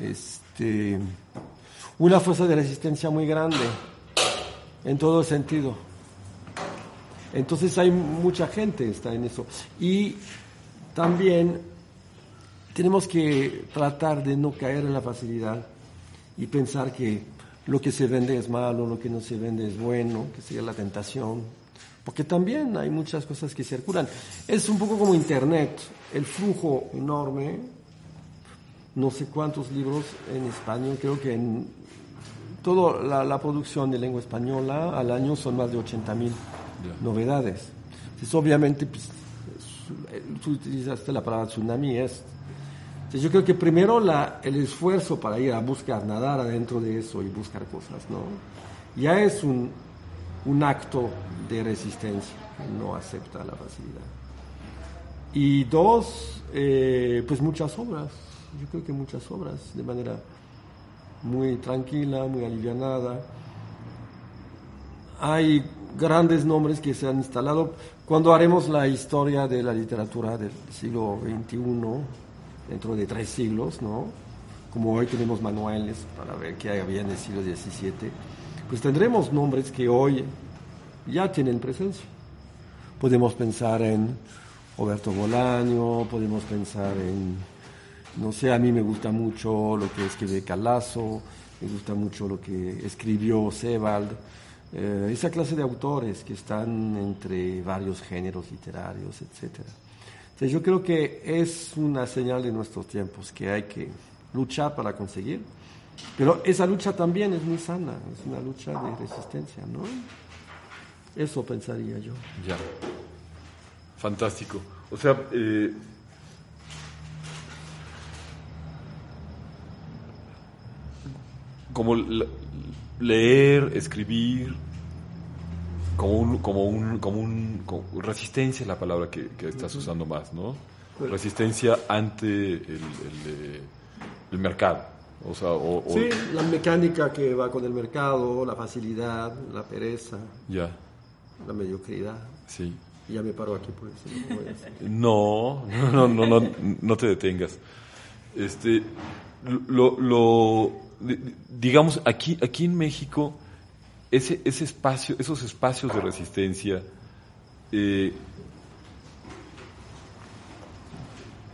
este, una fuerza de resistencia muy grande en todo sentido. Entonces hay mucha gente está en eso. Y también tenemos que tratar de no caer en la facilidad y pensar que lo que se vende es malo, lo que no se vende es bueno, que sería la tentación. Porque también hay muchas cosas que circulan. Es un poco como Internet, el flujo enorme, no sé cuántos libros en español, creo que en toda la, producción de lengua española al año son más de 80 mil novedades. Entonces, obviamente, pues, tú utilizaste la palabra tsunami, es... yo creo que primero la, el esfuerzo para ir a buscar, nadar adentro de eso y buscar cosas, ¿no? Ya es un, un acto de resistencia, que no acepta la facilidad. Y dos, eh, pues muchas obras, yo creo que muchas obras, de manera muy tranquila, muy alivianada. Hay grandes nombres que se han instalado. Cuando haremos la historia de la literatura del siglo XXI, dentro de tres siglos, ¿no? como hoy tenemos manuales para ver qué había en el siglo XVII, pues tendremos nombres que hoy ya tienen presencia. Podemos pensar en Roberto Bolaño, podemos pensar en no sé, a mí me gusta mucho lo que escribe Calazo, me gusta mucho lo que escribió Sebald, eh, esa clase de autores que están entre varios géneros literarios, etc. Entonces yo creo que es una señal de nuestros tiempos que hay que luchar para conseguir, pero esa lucha también es muy sana, es una lucha de resistencia, ¿no? Eso pensaría yo. Ya. Fantástico. O sea, eh, como leer, escribir, como un, como un, como un, resistencia es la palabra que, estás usando más, ¿no? Resistencia ante el, el, mercado. O sea, sí, la mecánica que va con el mercado, la facilidad, la pereza, ya. la mediocridad. Sí. ya me paro aquí por eso. No, no, no, no, no, te detengas. Este, lo, lo, digamos, aquí, aquí en México ese, ese espacio, esos espacios de resistencia, eh,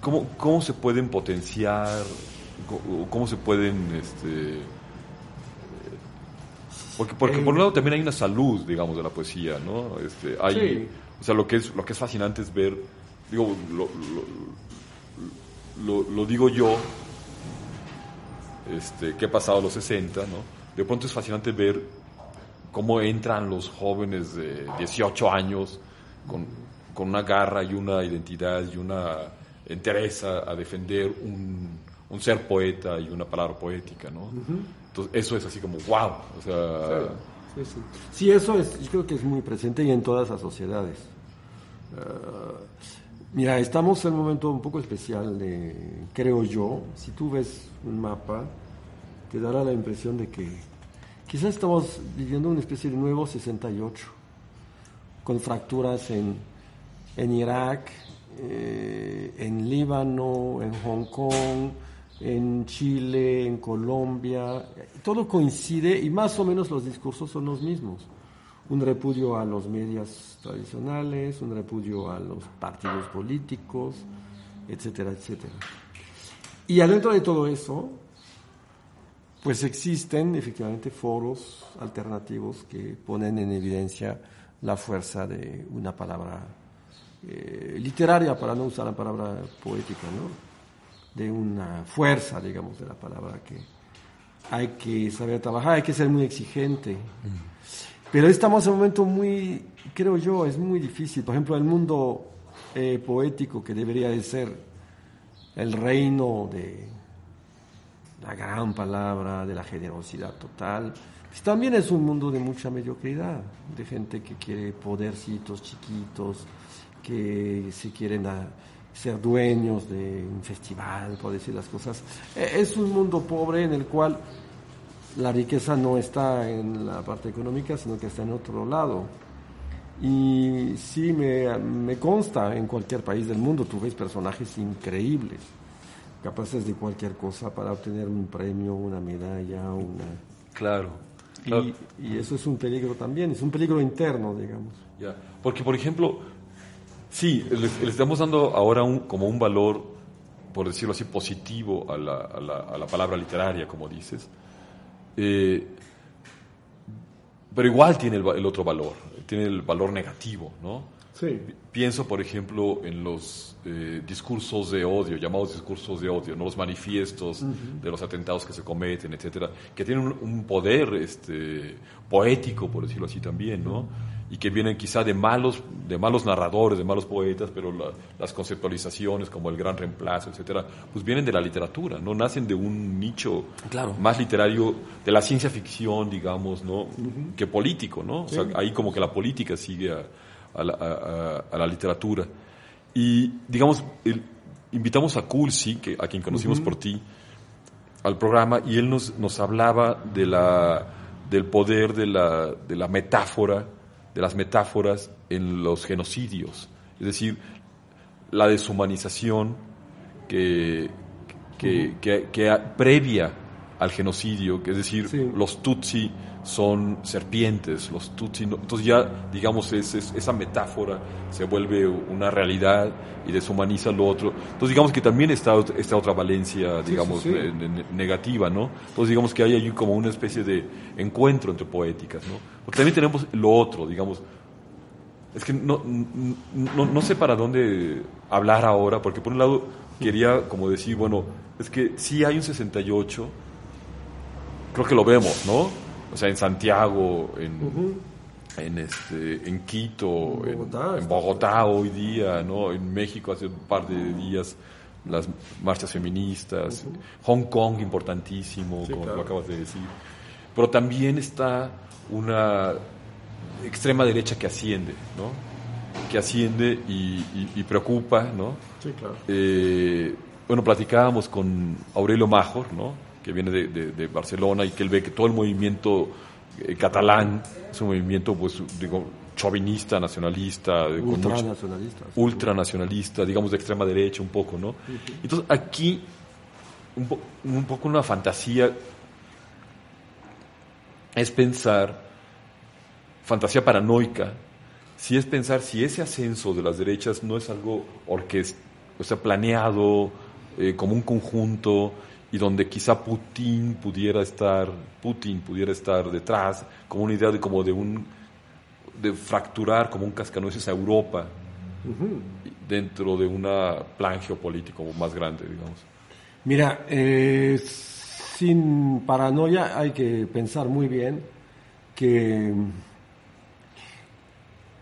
¿cómo, se pueden potenciar? ¿Cómo, se pueden... Este, porque, porque por un lado también hay una salud, digamos, de la poesía, ¿no? Este, hay, O sea, lo que, es, lo que es fascinante es ver, digo, lo, lo, lo digo yo, este, que he pasado los 60, ¿no? De pronto es fascinante ver cómo entran los jóvenes de 18 años con, con una garra y una identidad y una entereza a defender un, un, ser poeta y una palabra poética, ¿no? Entonces, eso es así como, wow, o sea... Sí, sí, sí. eso es, yo creo que es muy presente y en todas las sociedades. Ah, mira, estamos en un momento un poco especial, de, creo yo, si tú ves un mapa, te dará la impresión de que Quizás estamos viviendo una especie de nuevo 68, con fracturas en, en Irak, eh, en Líbano, en Hong Kong, en Chile, en Colombia. Todo coincide y más o menos los discursos son los mismos. Un repudio a los medios tradicionales, un repudio a los partidos políticos, etcétera, etcétera. Y adentro de todo eso, pues existen efectivamente foros alternativos que ponen en evidencia la fuerza de una palabra eh, literaria, para no usar la palabra poética, ¿no? De una fuerza, digamos, de la palabra que hay que saber trabajar, hay que ser muy exigente. Pero estamos en un momento muy, creo yo, es muy difícil. Por ejemplo, el mundo eh, poético que debería de ser el reino de la gran palabra de la generosidad total, pues también es un mundo de mucha mediocridad, de gente que quiere podercitos chiquitos, que se quieren ser dueños de un festival, por decir las cosas. E, es un mundo pobre en el cual la riqueza no está en la parte económica, sino que está en otro lado. Y sí me, me consta, en cualquier país del mundo tú ves personajes increíbles capaces de cualquier cosa para obtener un premio, una medalla, una... Claro. Y, eso es un peligro también, es un peligro interno, digamos. Ya, porque por ejemplo, sí, le, estamos dando ahora un, como un valor, por decirlo así, positivo a la, a la, a la palabra literaria, como dices, eh, pero igual tiene el, el, otro valor, tiene el valor negativo, ¿no? Pienso, por ejemplo, en los eh, discursos de odio, llamados discursos de odio, ¿no? los manifiestos de los atentados que se cometen, etcétera, que tienen un, poder este, poético, por decirlo así también, ¿no? Y que vienen quizá de malos, de malos narradores, de malos poetas, pero las conceptualizaciones como el gran reemplazo, etcétera, pues vienen de la literatura, no nacen de un nicho más literario de la ciencia ficción, digamos, ¿no? que político, ¿no? O sea, ahí como que la política sigue a a la, literatura. Y, digamos, invitamos a Kulsi, que, a quien conocimos por ti, al programa y él nos, nos hablaba de la, del poder de la, de la metáfora, de las metáforas en los genocidios. Es decir, la deshumanización que, que, que, previa al genocidio, que es decir, los Tutsi son serpientes, los tutsi. Entonces ya, digamos, es, esa metáfora se vuelve una realidad y deshumaniza lo otro. Entonces digamos que también está esta otra valencia, digamos, negativa, ¿no? Entonces digamos que hay ahí como una especie de encuentro entre poéticas, ¿no? Porque también tenemos lo otro, digamos. Es que no, no, no sé para dónde hablar ahora, porque por un lado quería como decir, bueno, es que sí hay un 68, creo que lo vemos, ¿no? o sea, en Santiago, en, en, este, en Quito, en Bogotá, hoy día, ¿no? En México hace un par de días las marchas feministas, Hong Kong importantísimo, como lo acabas de decir. Pero también está una extrema derecha que asciende, ¿no? Que asciende y, preocupa, ¿no? Sí, claro. Eh, bueno, platicábamos con Aurelio Major, ¿no? Que viene de, Barcelona y que él ve que todo el movimiento eh, catalán es un movimiento, pues, digo, chauvinista, nacionalista, ultranacionalista, ultranacionalista, digamos de extrema derecha un poco, ¿no? Entonces aquí un, un poco una fantasía es pensar, fantasía paranoica, si es pensar si ese ascenso de las derechas no es algo orquest o sea, planeado eh, como un conjunto y donde quizá Putin pudiera estar, Putin pudiera estar detrás, como una idea de como de un de fracturar como un cascanueces a Europa dentro de un plan geopolítico más grande, digamos. Mira, eh, sin paranoia hay que pensar muy bien que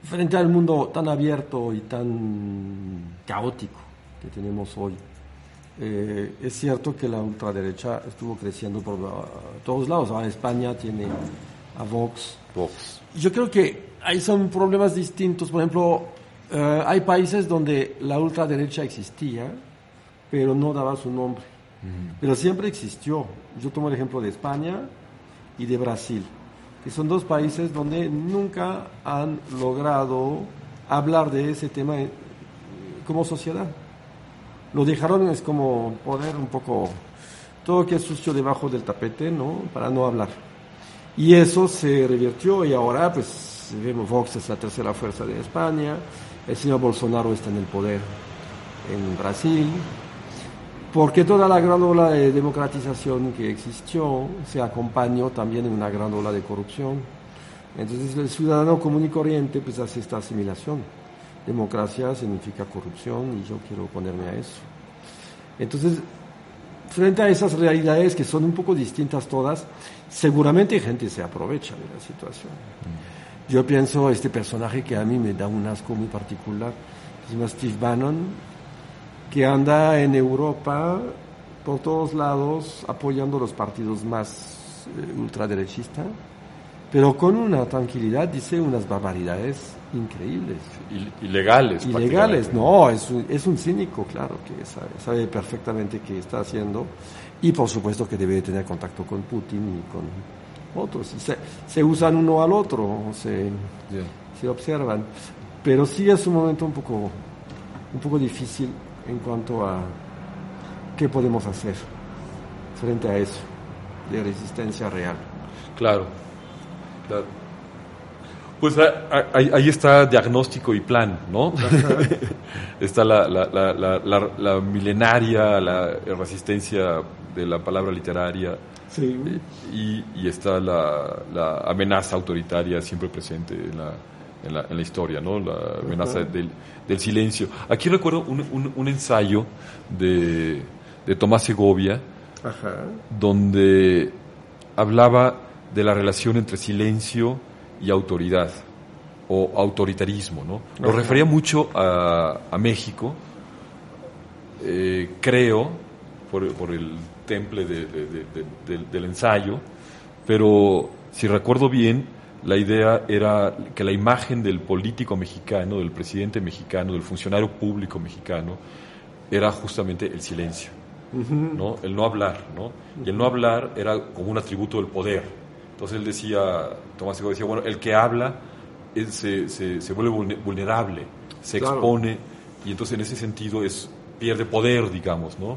frente al mundo tan abierto y tan caótico que tenemos hoy, eh, es cierto que la ultraderecha estuvo creciendo por todos lados. Ahora España tiene a Vox. Vox. Yo creo que ahí son problemas distintos. Por ejemplo, eh, hay países donde la ultraderecha existía, pero no daba su nombre. Pero siempre existió. Yo tomo el ejemplo de España y de Brasil, que son dos países donde nunca han logrado hablar de ese tema como sociedad. Lo dejaron es como poner un poco todo que es sucio debajo del tapete, ¿no? Para no hablar. Y eso se revirtió y ahora pues vemos Vox es la tercera fuerza de España, el señor Bolsonaro está en el poder en Brasil, porque toda la gran ola de democratización que existió se acompañó también en una gran ola de corrupción. Entonces el ciudadano común y corriente pues hace esta asimilación. Democracia significa corrupción y yo quiero ponerme a eso. Entonces, frente a esas realidades que son un poco distintas todas, seguramente gente se aprovecha de la situación. Yo pienso este personaje que a mí me da un asco muy particular, se llama Steve Bannon, que anda en Europa por todos lados apoyando los partidos más eh, ultraderechistas, pero con una tranquilidad dice unas barbaridades increíbles. Ilegales. Ilegales, no, es un, es un cínico, claro, que sabe, perfectamente qué está haciendo y por supuesto que debe tener contacto con Putin y con otros. Se, se usan uno al otro, se, se observan, pero sí es un momento un poco, un poco difícil en cuanto a qué podemos hacer frente a eso, de resistencia real. Claro, claro. Pues ah, ah, ahí, está diagnóstico y plan, ¿no? está la, la, la, milenaria, la resistencia de la palabra literaria. Sí. Y, y está la, amenaza autoritaria siempre presente en la, en la, en la historia, ¿no? La amenaza del, del, silencio. Aquí recuerdo un, un, ensayo de, de, Tomás Segovia, donde hablaba de la relación entre silencio y autoridad, o autoritarismo, ¿no? Lo refería mucho a, a México, eh, creo, por, por, el temple de, del ensayo, pero si recuerdo bien, la idea era que la imagen del político mexicano, del presidente mexicano, del funcionario público mexicano, era justamente el silencio, ¿no? el no hablar. ¿no? Y el no hablar era como un atributo del poder. Entonces él decía, Tomás Hijo decía, bueno, el que habla se, se, vuelve vulnerable, se expone, y entonces en ese sentido es, pierde poder, digamos. ¿no?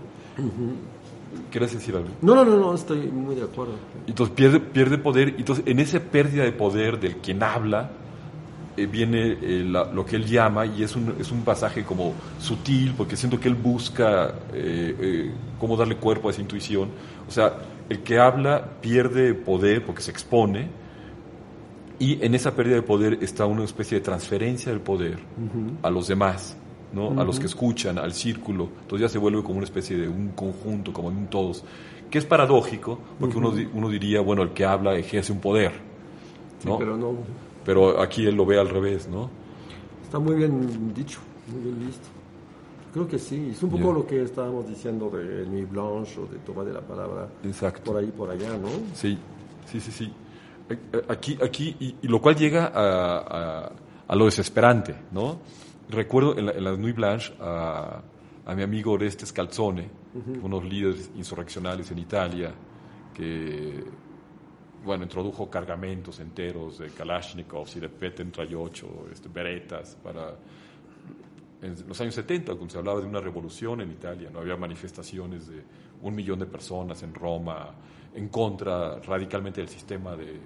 ¿Quieres decir algo? No, no, no, no, estoy muy de acuerdo. Entonces pierde, pierde poder, y entonces en esa pérdida de poder del quien habla, eh, viene eh, lo que él llama, y es un, es un pasaje como sutil, porque siento que él busca eh, cómo darle cuerpo a esa intuición. O sea, el que habla pierde poder porque se expone, y en esa pérdida de poder está una especie de transferencia del poder a los demás. ¿no? a los que escuchan, al círculo. Entonces ya se vuelve como una especie de un conjunto, como un todos. Que es paradójico, porque uno, uno diría, bueno, el que habla ejerce un poder. ¿no? pero no. Pero aquí él lo ve al revés, ¿no? Está muy bien dicho, muy bien visto. Creo que sí, es un poco lo que estábamos diciendo de Nuit Blanche o de Toma de la Palabra. Exacto. Por ahí, por allá, ¿no? Sí, sí, sí, sí. aquí, aquí y, lo cual llega a, a, lo desesperante, ¿no? Recuerdo en la, en la Nuit Blanche a, a, mi amigo Orestes Calzone, unos líderes insurreccionales en Italia, que bueno, introdujo cargamentos enteros de Kalashnikovs y de Peten 38, este, beretas, para... En los años 70, cuando se hablaba de una revolución en Italia, no había manifestaciones de un millón de personas en Roma en contra radicalmente del sistema de,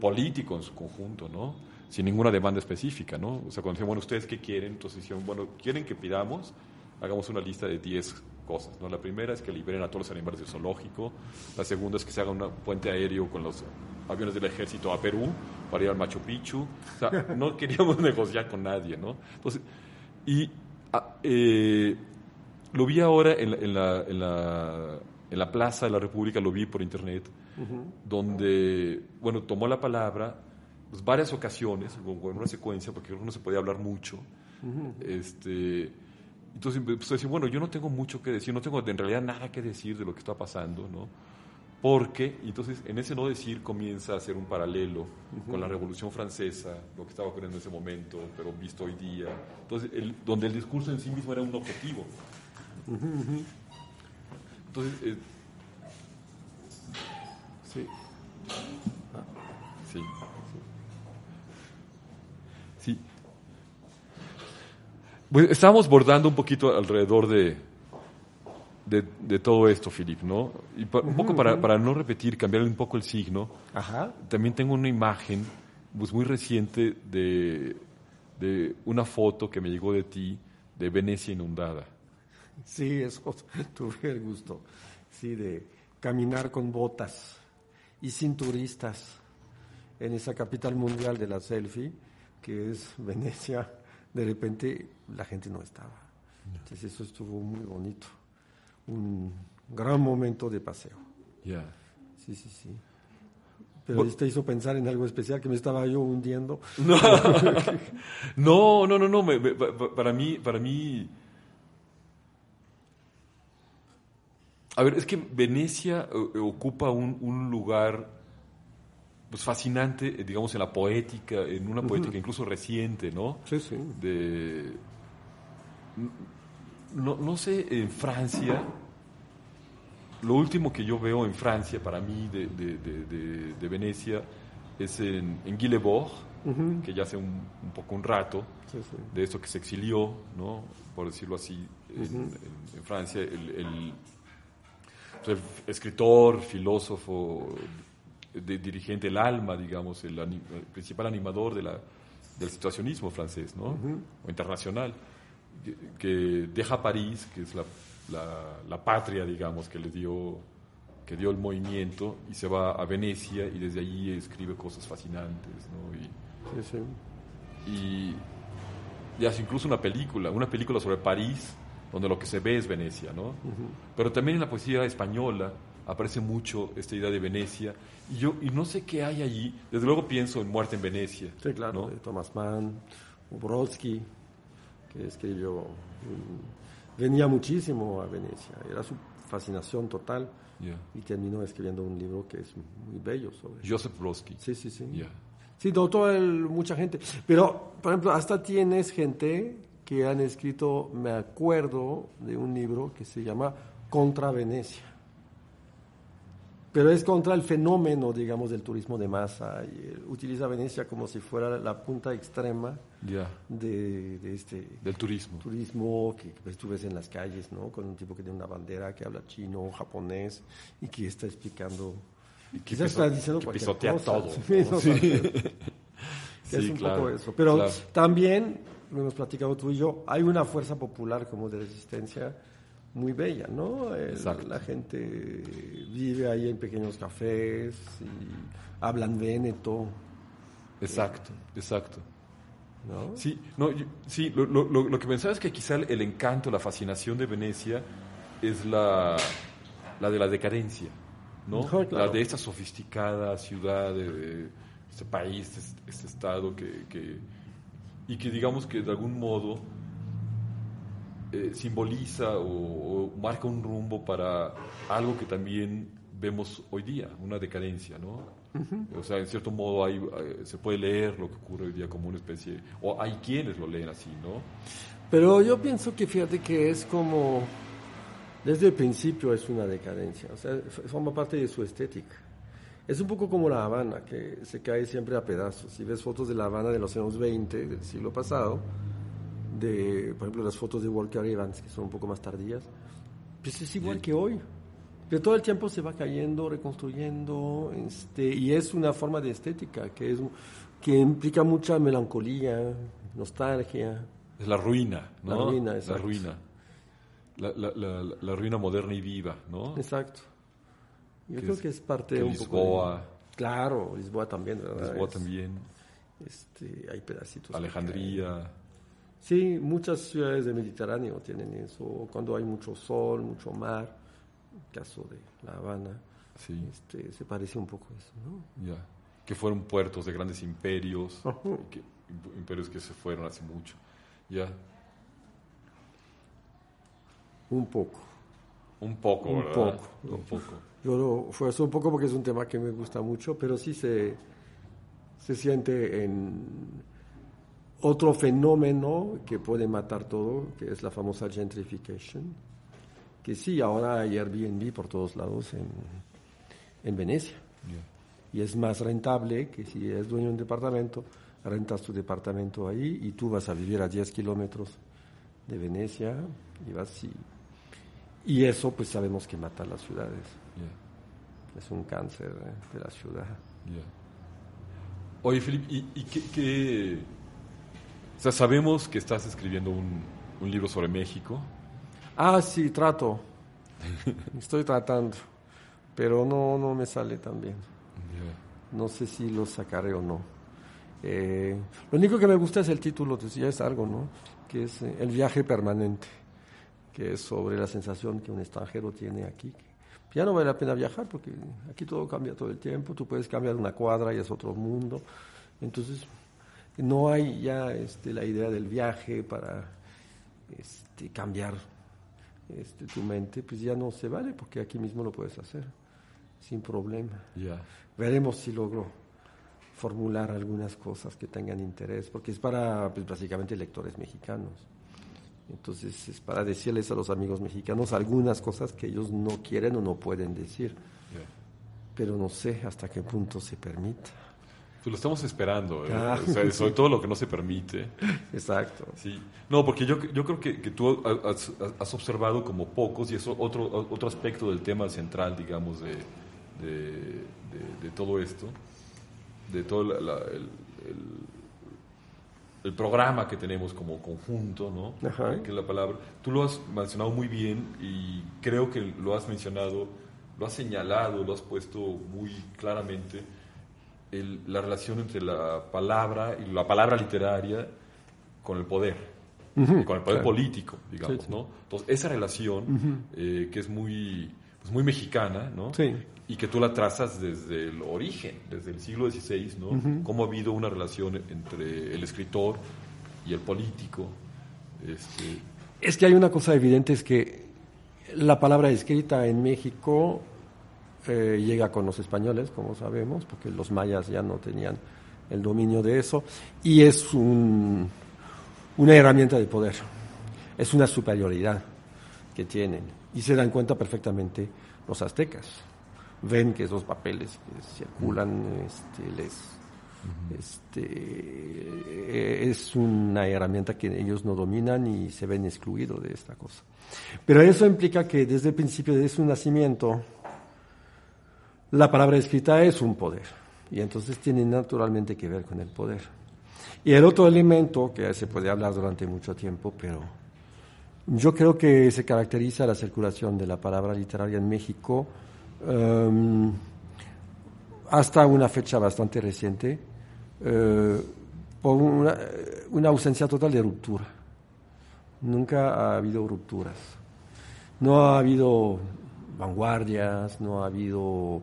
político en su conjunto, ¿no? Sin ninguna demanda específica, ¿no? O sea, cuando decían, bueno, ¿ustedes qué quieren? Entonces dijeron, bueno, ¿quieren que pidamos? Hagamos una lista de 10 cosas. ¿no? La primera es que liberen a todos los animales del zoológico. La segunda es que se haga un puente aéreo con los aviones del ejército a Perú para ir al Machu Picchu. O sea, no queríamos negociar con nadie, ¿no? Entonces, y ah, eh, lo vi ahora en la, en, la, en, la, en la Plaza de la República, lo vi por internet, donde, bueno, tomó la palabra pues, varias ocasiones, en una secuencia, porque no se podía hablar mucho. este, entonces empezó a decir, bueno, yo no tengo mucho que decir, no tengo en realidad nada que decir de lo que está pasando, ¿no? Porque, entonces, en ese no decir comienza a hacer un paralelo con la Revolución Francesa, lo que estaba ocurriendo en ese momento, pero visto hoy día. Entonces, el, donde el discurso en sí mismo era un objetivo. Entonces, eh, sí. sí. Sí. Pues estábamos bordando un poquito alrededor de, de, todo esto, Filip, ¿no? Y un poco para, para, no repetir, cambiar un poco el signo, Ajá. también tengo una imagen pues, muy reciente de, de una foto que me llegó de ti de Venecia inundada. Sí, eso tuve el gusto, sí, de caminar con botas y sin turistas en esa capital mundial de la selfie, que es Venecia de repente la gente no estaba. Entonces eso estuvo muy bonito. Un gran momento de paseo. Ya. Sí, sí, sí. Pero te hizo pensar en algo especial que me estaba yo hundiendo. No, no, no, no. para mí, para mí. A ver, es que Venecia eh, ocupa un, un lugar pues fascinante, eh, digamos, en la poética, en una poética incluso reciente, ¿no? Sí, sí. De, no, no sé, en Francia, lo último que yo veo en Francia, para mí, de, de, de, Venecia, es en, en que ya hace un, un, poco un rato, de esto que se exilió, ¿no? por decirlo así, en, en, Francia, el, el, el, escritor, filósofo de, dirigente, el alma, digamos, el, principal animador de la, del situacionismo francés, ¿no? O internacional, que, deja París, que es la, la, patria, digamos, que le dio que dio el movimiento y se va a Venecia y desde allí escribe cosas fascinantes, ¿no? Y, sí, sí. y, hace incluso una película, una película sobre París, donde lo que se ve es Venecia, ¿no? Pero también en la poesía española aparece mucho esta idea de Venecia y yo y no sé qué hay allí. Desde luego pienso en Muerte en Venecia. Sí, claro, de Thomas Mann, Brodsky, que escribió, venía muchísimo a Venecia, era su fascinación total y terminó escribiendo un libro que es muy bello sobre Joseph Brodsky. Sí, sí, sí. Sí, notó mucha gente. Pero, por ejemplo, hasta tienes gente que han escrito, me acuerdo de un libro que se llama Contra Venecia pero es contra el fenómeno, digamos, del turismo de masa. Y utiliza Venecia como si fuera la punta extrema de, este del turismo. Turismo que pues, tú ves en las calles, ¿no? Con un tipo que tiene una bandera, que habla chino, japonés y que está explicando. Y que, está diciendo que pisotea todo. Sí, es un poco eso. Pero también, lo hemos platicado tú y yo, hay una fuerza popular como de resistencia muy bella, ¿no? la gente vive ahí en pequeños cafés y hablan veneto. Exacto, exacto. ¿No? Sí, no, sí lo, lo, lo, que pensaba es que quizá el, encanto, la fascinación de Venecia es la, la de la decadencia, ¿no? La de esta sofisticada ciudad, de, este país, este, este estado que, que, y que digamos que de algún modo eh, simboliza o, marca un rumbo para algo que también vemos hoy día, una decadencia, ¿no? O sea, en cierto modo hay, eh, se puede leer lo que ocurre hoy día como una especie, o hay quienes lo leen así, ¿no? Pero yo pienso que fíjate que es como, desde el principio es una decadencia, o sea, forma parte de su estética. Es un poco como La Habana, que se cae siempre a pedazos. Si ves fotos de La Habana de los años 20 del siglo pasado, de, por ejemplo, las fotos de Walker Evans, que son un poco más tardías, pues es igual que hoy. Pero todo el tiempo se va cayendo, reconstruyendo, este, y es una forma de estética que, es, que implica mucha melancolía, nostalgia. Es la ruina, ¿no? La ruina, La exacto. ruina. La, la- la- la ruina moderna y viva, ¿no? Exacto. Yo Que creo es- que es parte que un poco de- Lisboa. Claro, Lisboa también, ¿verdad? Lisboa Es- también, Este, hay pedacitos. Alejandría. Sí, muchas ciudades del Mediterráneo tienen eso. Cuando hay mucho sol, mucho mar, el caso de La Habana, Sí, este, se parece un poco a eso, ¿no? ya. Que fueron puertos de grandes imperios, que- imperios que se fueron hace mucho. Ya, Un poco. un poco, Un ¿verdad? poco. Un poco. Yo lo fuerzo un poco porque es un tema que me gusta mucho, pero sí se, se siente en otro fenómeno que puede matar todo, que es la famosa gentrification, que sí, ahora hay Airbnb por todos lados en, en Venecia. Y es más rentable que si eres dueño de un departamento, rentas tu departamento ahí y tú vas a vivir a 10 kilómetros de Venecia y vas y, y eso pues sabemos que mata las ciudades. Es un cáncer eh, de la ciudad. Ya. Oye, Felipe, ¿y, y qué, qué- O sea, sabemos que estás escribiendo un, un libro sobre México. Ah, sí, trato. Estoy tratando, pero no, no me sale tan bien. No sé si lo sacaré o no. Eh, lo único que me gusta es el título, pues ya es algo, ¿no? Que es eh, El viaje permanente, que es sobre la sensación que un extranjero tiene aquí. ya no vale la pena viajar porque aquí todo cambia todo el tiempo, tú puedes cambiar una cuadra y es otro mundo. Entonces, no hay ya este, la idea del viaje para este, cambiar este, tu mente, pues ya no se vale porque aquí mismo lo puedes hacer sin problema. Ya. Veremos si logro formular algunas cosas que tengan interés, porque es para pues, básicamente lectores mexicanos. Entonces es para decirles a los amigos mexicanos algunas cosas que ellos no quieren o no pueden decir, pero no sé hasta qué punto se permita. Pues lo estamos esperando, ¿eh? Ah. O sea, sobre todo lo que no se permite. Exacto. Sí. No, porque yo, yo creo que, que tú has, has observado como pocos, y eso otro, otro aspecto del tema central, digamos, de, de, de- de todo esto, de todo la- la- el, el- el programa que tenemos como conjunto, ¿no? Ajá. Que es la palabra. Tú lo has mencionado muy bien y creo que lo has mencionado, lo has señalado, lo has puesto muy claramente, el- la relación entre la palabra y la palabra literaria con el poder, y con el poder claro. político, digamos, Sí, sí. ¿no? Entonces, esa relación eh, que es muy, pues, muy mexicana, ¿no? Sí. Y que tú la trazas desde el origen, desde el siglo XVI, ¿no? Cómo ha habido una relación entre el escritor y el político. Este, Es que hay una cosa evidente, es que la palabra escrita en México eh, llega con los españoles, como sabemos, porque los mayas ya no tenían el dominio de eso, y es un- una herramienta de poder, es una superioridad que tienen, y se dan cuenta perfectamente los aztecas. Ven que esos papeles que circulan este, les, este, eh, es una herramienta que ellos no dominan y se ven excluidos de esta cosa. Pero eso implica que desde el principio de su nacimiento, la palabra escrita es un poder y entonces tiene naturalmente que ver con el poder. Y el otro elemento que se puede hablar durante mucho tiempo, pero yo creo que se caracteriza la circulación de la palabra literaria en México em, hasta una fecha bastante reciente eh, por una, una ausencia total de ruptura. Nunca ha habido rupturas. No ha habido vanguardias, no ha habido...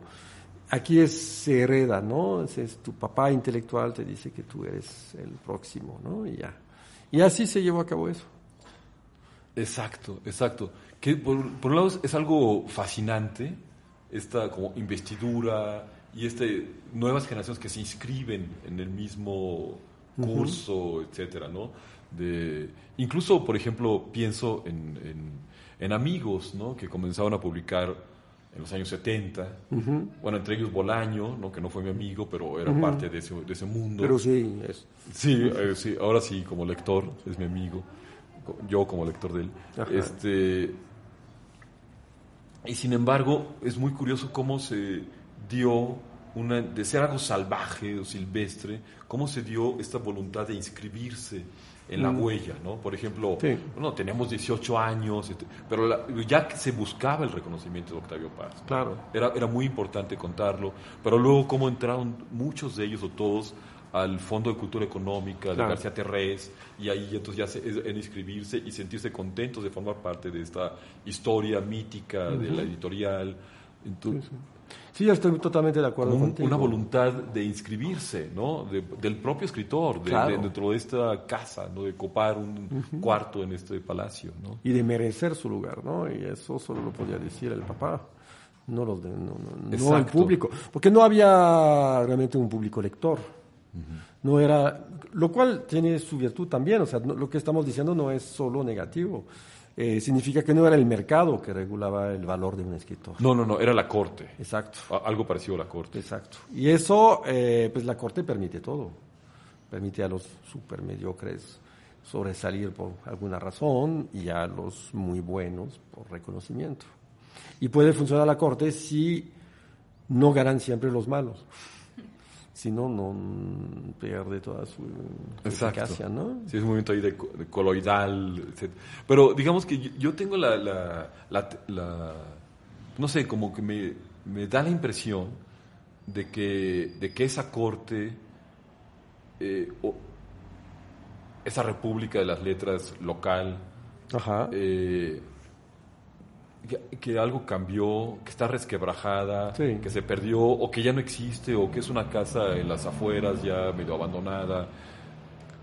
Aquí es, se hereda, ¿no? Es, es tu papá intelectual te dice que tú eres el próximo, ¿no? Y ya. Y así se llevó a cabo eso. Exacto, exacto. Que por, por un lado es, es algo fascinante, esta como investidura y este, nuevas generaciones que se inscriben en el mismo curso, etcétera, ¿no? De, incluso, por ejemplo, pienso en, en, amigos, ¿no? Que comenzaban a publicar en los años 70, bueno, entre ellos Bolaño, ¿no? que no fue mi amigo, pero era parte de ese, de ese, mundo. Pero sí, es. Sí, eh, sí, ahora sí, como lector, es mi amigo, yo como lector de él. Este, y sin embargo, es muy curioso cómo se dio una, de ser algo salvaje o silvestre, cómo se dio esta voluntad de inscribirse en la mm. huella, ¿no? Por ejemplo, bueno, teníamos 18 años, pero ya que se buscaba el reconocimiento de Octavio Paz. Claro. Era, era muy importante contarlo, pero luego cómo entraron muchos de ellos o todos al Fondo de Cultura Económica de García Terrés y ahí entonces ya se, en inscribirse y sentirse contentos de formar parte de esta historia mítica de la editorial. Entonces, sí, estoy totalmente de acuerdo contigo. Una voluntad de inscribirse, ¿no? del propio escritor, dentro de esta casa, ¿no? De copar un cuarto en este palacio, ¿no? Y de merecer su lugar, ¿no? Y eso solo lo podía decir el papá, no los de, no, no el público, porque no había realmente un público lector. No era, lo cual tiene su virtud también, o sea, lo que estamos diciendo no es solo negativo. Eh, significa que no era el mercado que regulaba el valor de un escritor. No, no, no, era la corte. Exacto. algo parecido a la corte. Exacto. Y eso, eh, pues la corte permite todo. Permite a los supermediocres sobresalir por alguna razón y a los muy buenos por reconocimiento. Y puede funcionar la corte si no ganan siempre los malos si no, no pierde toda su, eficacia, ¿no? Sí, es un momento ahí de, coloidal, etc. Pero digamos que yo, tengo la, la, no sé, como que me, me, da la impresión de que, de que esa corte, eh, esa república de las letras local, Ajá. Eh, que, algo cambió, que está resquebrajada, que se perdió o que ya no existe o que es una casa en las afueras ya medio abandonada.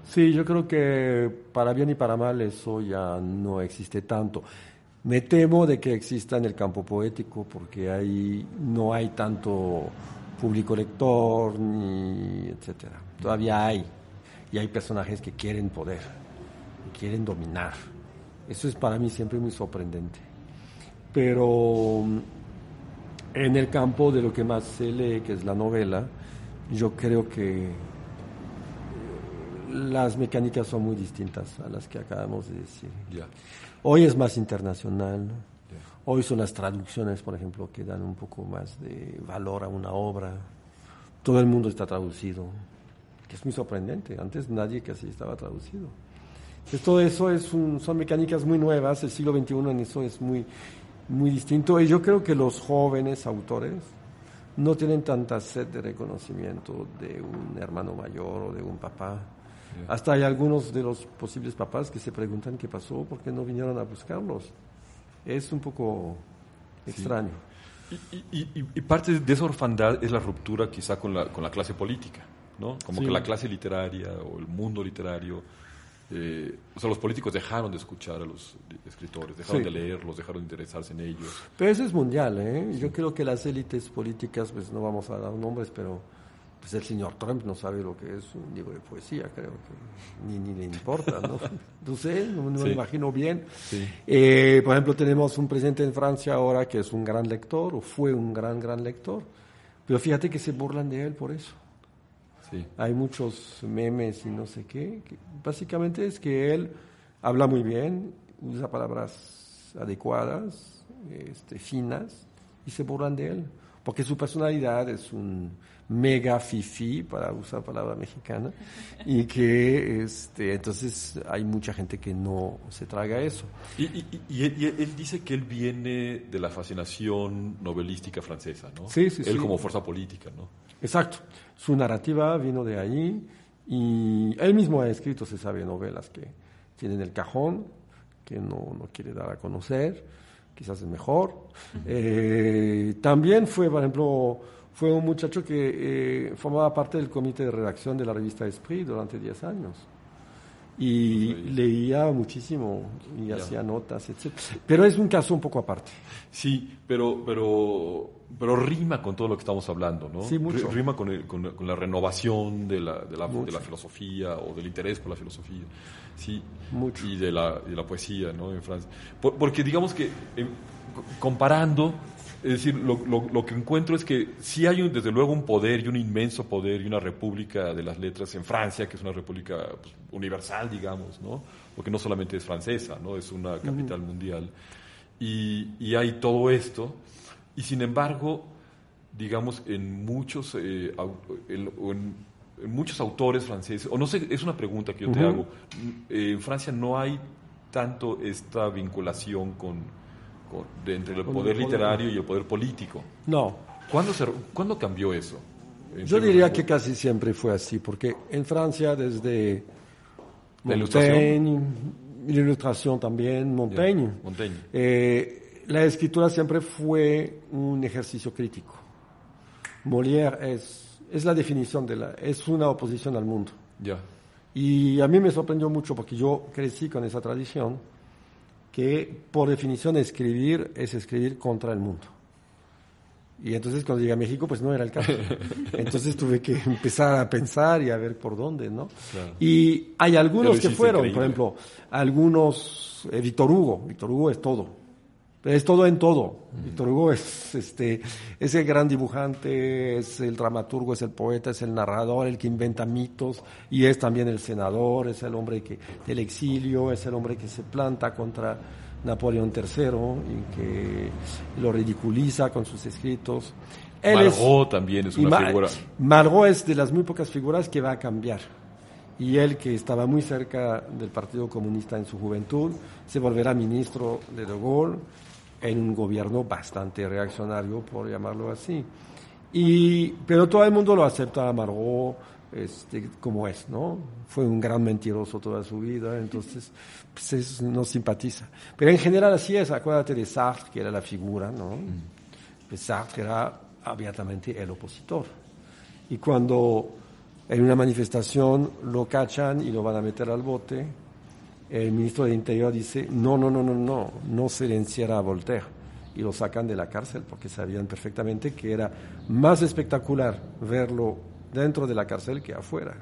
Sí, yo creo que para bien y para mal eso ya no existe tanto. Me temo de que exista en el campo poético porque ahí no hay tanto público lector ni etcétera. Todavía hay y hay personajes que quieren poder, quieren dominar. Eso es para mí siempre muy sorprendente pero mm, en el campo de lo que más se lee, que es la novela, yo creo que eh, las mecánicas son muy distintas a las que acabamos de decir. Hoy es más internacional, hoy son las traducciones, por ejemplo, que dan un poco más de valor a una obra. Todo el mundo está traducido, que es muy sorprendente. Antes nadie casi estaba traducido. todo eso es son mecánicas muy nuevas, el siglo XXI en eso es muy muy distinto. Y yo creo que los jóvenes autores no tienen tanta sed de reconocimiento de un hermano mayor o de un papá. Hasta hay algunos de los posibles papás que se preguntan qué pasó, por qué no vinieron a buscarlos. Es un poco extraño. Y, parte de esa orfandad es la ruptura quizá con la, con la clase política, ¿no? Como que la clase literaria o el mundo literario eh, o sea, los políticos dejaron de escuchar a los escritores, dejaron de leerlos, dejaron de interesarse en ellos. Pero eso es mundial, ¿eh? Yo creo que las élites políticas, pues no vamos a dar nombres, pero pues el señor Trump no sabe lo que es un libro de poesía, creo que ni, ni le importa, ¿no? no sé, no, me imagino bien. Eh, por ejemplo, tenemos un presidente en Francia ahora que es un gran lector, o fue un gran, gran lector, pero fíjate que se burlan de él por eso. Hay muchos memes y no sé qué. básicamente es que él habla muy bien, usa palabras adecuadas, este, finas, y se burlan de él. Porque su personalidad es un mega fifi, para usar palabra mexicana, y que este, entonces hay mucha gente que no se traga eso. Y, y, él dice que él viene de la fascinación novelística francesa, ¿no? Sí, sí, él como fuerza política, ¿no? Exacto. Su narrativa vino de ahí y él mismo ha escrito, se sabe, novelas que tienen el cajón, que no, no quiere dar a conocer, quizás es mejor. Eh, también fue, por ejemplo, fue un muchacho que eh, formaba parte del comité de redacción de la revista Esprit durante 10 años. Y leía muchísimo y hacía notas, etc. Pero es un caso un poco aparte. Sí, pero, pero, pero rima con todo lo que estamos hablando, ¿no? Sí, mucho. Rima con, el- con, con la renovación de la, de, la, de la filosofía o del interés por la filosofía, sí. Mucho. Y de la, de la poesía, ¿no? En Francia. Por- porque digamos que eh, co- comparando, es decir, lo, lo- lo que encuentro es que sí hay un- desde luego un poder y un inmenso poder y una república de las letras en Francia, que es una república pues, universal, digamos, ¿no? Porque no solamente es francesa, ¿no? Es una capital mundial. Y, y hay todo esto, y sin embargo, digamos, en muchos, eh, en, muchos autores franceses, o no sé, es una pregunta que yo te hago, eh, en Francia no hay tanto esta vinculación con, con- de entre el poder el poder. literario y el poder político. No, ¿Cuándo, se, ¿cuándo cambió eso? Yo diría que casi siempre fue así, porque en Francia desde ¿La Montaigne, la ilustración también, Montaigne, Ya, Montaigne. eh, la escritura siempre fue un ejercicio crítico. Molière es, es la definición de la, es una oposición al mundo. Ya, Y a mí me sorprendió mucho porque yo crecí con esa tradición que por definición escribir es escribir contra el mundo. Y entonces cuando llegué a México pues no era el caso. Entonces tuve que empezar a pensar y a ver por dónde, ¿no? Claro. Y hay algunos que fueron, increíble. por ejemplo, algunos, eh, Víctor Hugo, Víctor Hugo es todo. Es todo en todo. Víctor Hugo es, este, es el gran dibujante, es el dramaturgo, es el poeta, es el narrador, el que inventa mitos, y es también el senador, es el hombre que, del exilio, es el hombre que se planta contra Napoleón III y que lo ridiculiza con sus escritos. Él es- Margot también es una figura. Margot es de las muy pocas figuras que va a cambiar. Y él, que estaba muy cerca del Partido Comunista en su juventud, se volverá ministro de De Gaulle en un gobierno bastante reaccionario, por llamarlo así. Y, pero todo el mundo lo acepta a Margot este, como es, ¿no? Fue un gran mentiroso toda su vida, entonces pues es- no simpatiza. Pero en general así es, acuérdate de Sartre, que era la figura, ¿no? Pues Sartre era abiertamente el opositor. Y cuando en una manifestación lo cachan y lo van a meter al bote, el ministro de Interior dice, no, no, no, no, no, no silenciará a Voltaire. Y lo sacan de la cárcel porque sabían perfectamente que era más espectacular verlo dentro de la cárcel que afuera.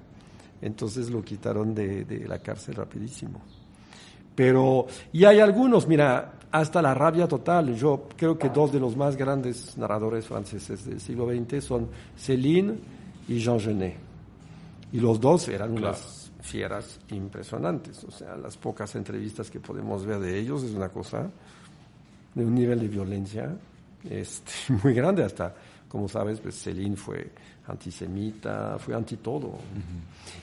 Entonces lo quitaron de, de la cárcel rapidísimo. Pero, y hay algunos, mira, hasta la rabia total. Yo creo que dos de los más grandes narradores franceses del siglo XX son Céline y Jean Genet. Y los dos eran unas fieras impresionantes. O sea, las pocas entrevistas que podemos ver de ellos es una cosa de un nivel de violencia este, muy grande. Hasta, como sabes, pues Céline fue antisemita, fue anti todo.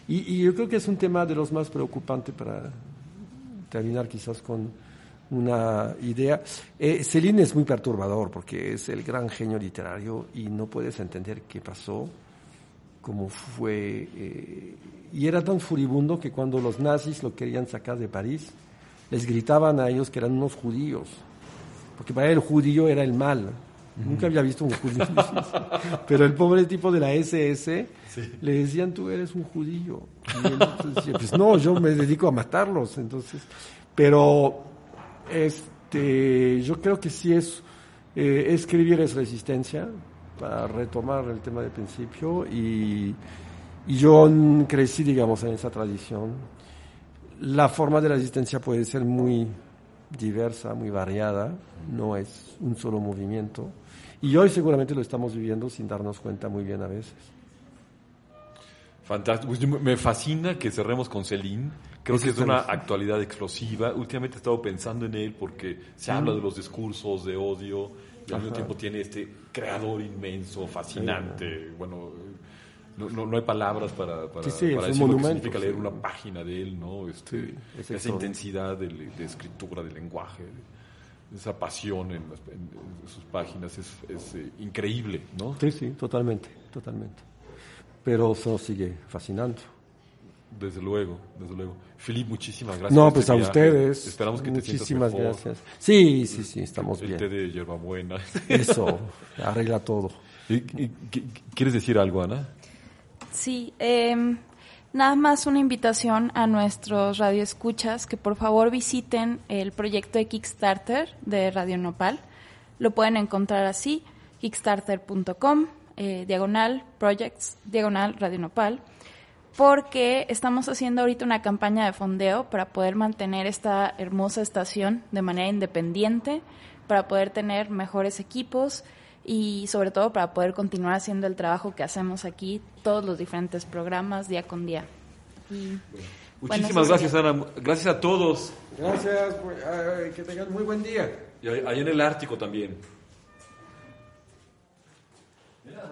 y, y yo creo que es un tema de los más preocupantes para terminar quizás con una idea. Eh, Céline es muy perturbador porque es el gran genio literario y no puedes entender qué pasó, cómo fue. eh, y era tan furibundo que cuando los nazis lo querían sacar de París, les gritaban a ellos que eran unos judíos, porque para él el judío era el mal. Nunca había visto un judío. Pero el pobre tipo de la SS le decían, tú eres un judío. Y él decía, pues no, yo me dedico a matarlos. Entonces, pero este, yo creo que sí es, eh, escribir es resistencia, para retomar el tema del principio. Y, y yo crecí, digamos, en esa tradición. La forma de la resistencia puede ser muy diversa, muy variada, no es un solo movimiento. Y hoy seguramente lo estamos viviendo sin darnos cuenta muy bien a veces. Fantástico. Pues me- fascina que cerremos con Celine. Creo que es una actualidad explosiva. Últimamente he estado pensando en él porque se habla de los discursos de odio y al mismo tiempo tiene este creador inmenso, fascinante. Bueno, no, no, no hay palabras para, para, Sí, sí, para es un decir lo que significa leer sí. una página de él, ¿no? Este, es esa intensidad de, de escritura, de lenguaje, esa pasión en, las- en sus páginas es, es, eh, increíble, ¿no? Sí, sí, totalmente, totalmente. Pero eso sigue fascinando. Desde luego, desde luego. Filip, muchísimas gracias. No, pues este a viaje. ustedes. Esperamos que te sientas Muchísimas mejor. gracias. Sí, sí, sí, estamos El té bien. de hierbabuena. Eso, arregla todo. ¿Y- ¿Quieres decir algo, Ana? Sí, eh, Nada más una invitación a nuestros radioescuchas que por favor visiten el proyecto de Kickstarter de Radio Nopal. Lo pueden encontrar así, kickstarter.com, eh, diagonal projects, diagonal Radio Nopal, porque estamos haciendo ahorita una campaña de fondeo para poder mantener esta hermosa estación de manera independiente, para poder tener mejores equipos y sobre todo para poder continuar haciendo el trabajo que hacemos aquí, todos los diferentes programas día con día. Muchísimas gracias, Ana. Gracias a todos. Gracias, que tengan muy buen día. Y ahí en el Ártico también. Mira,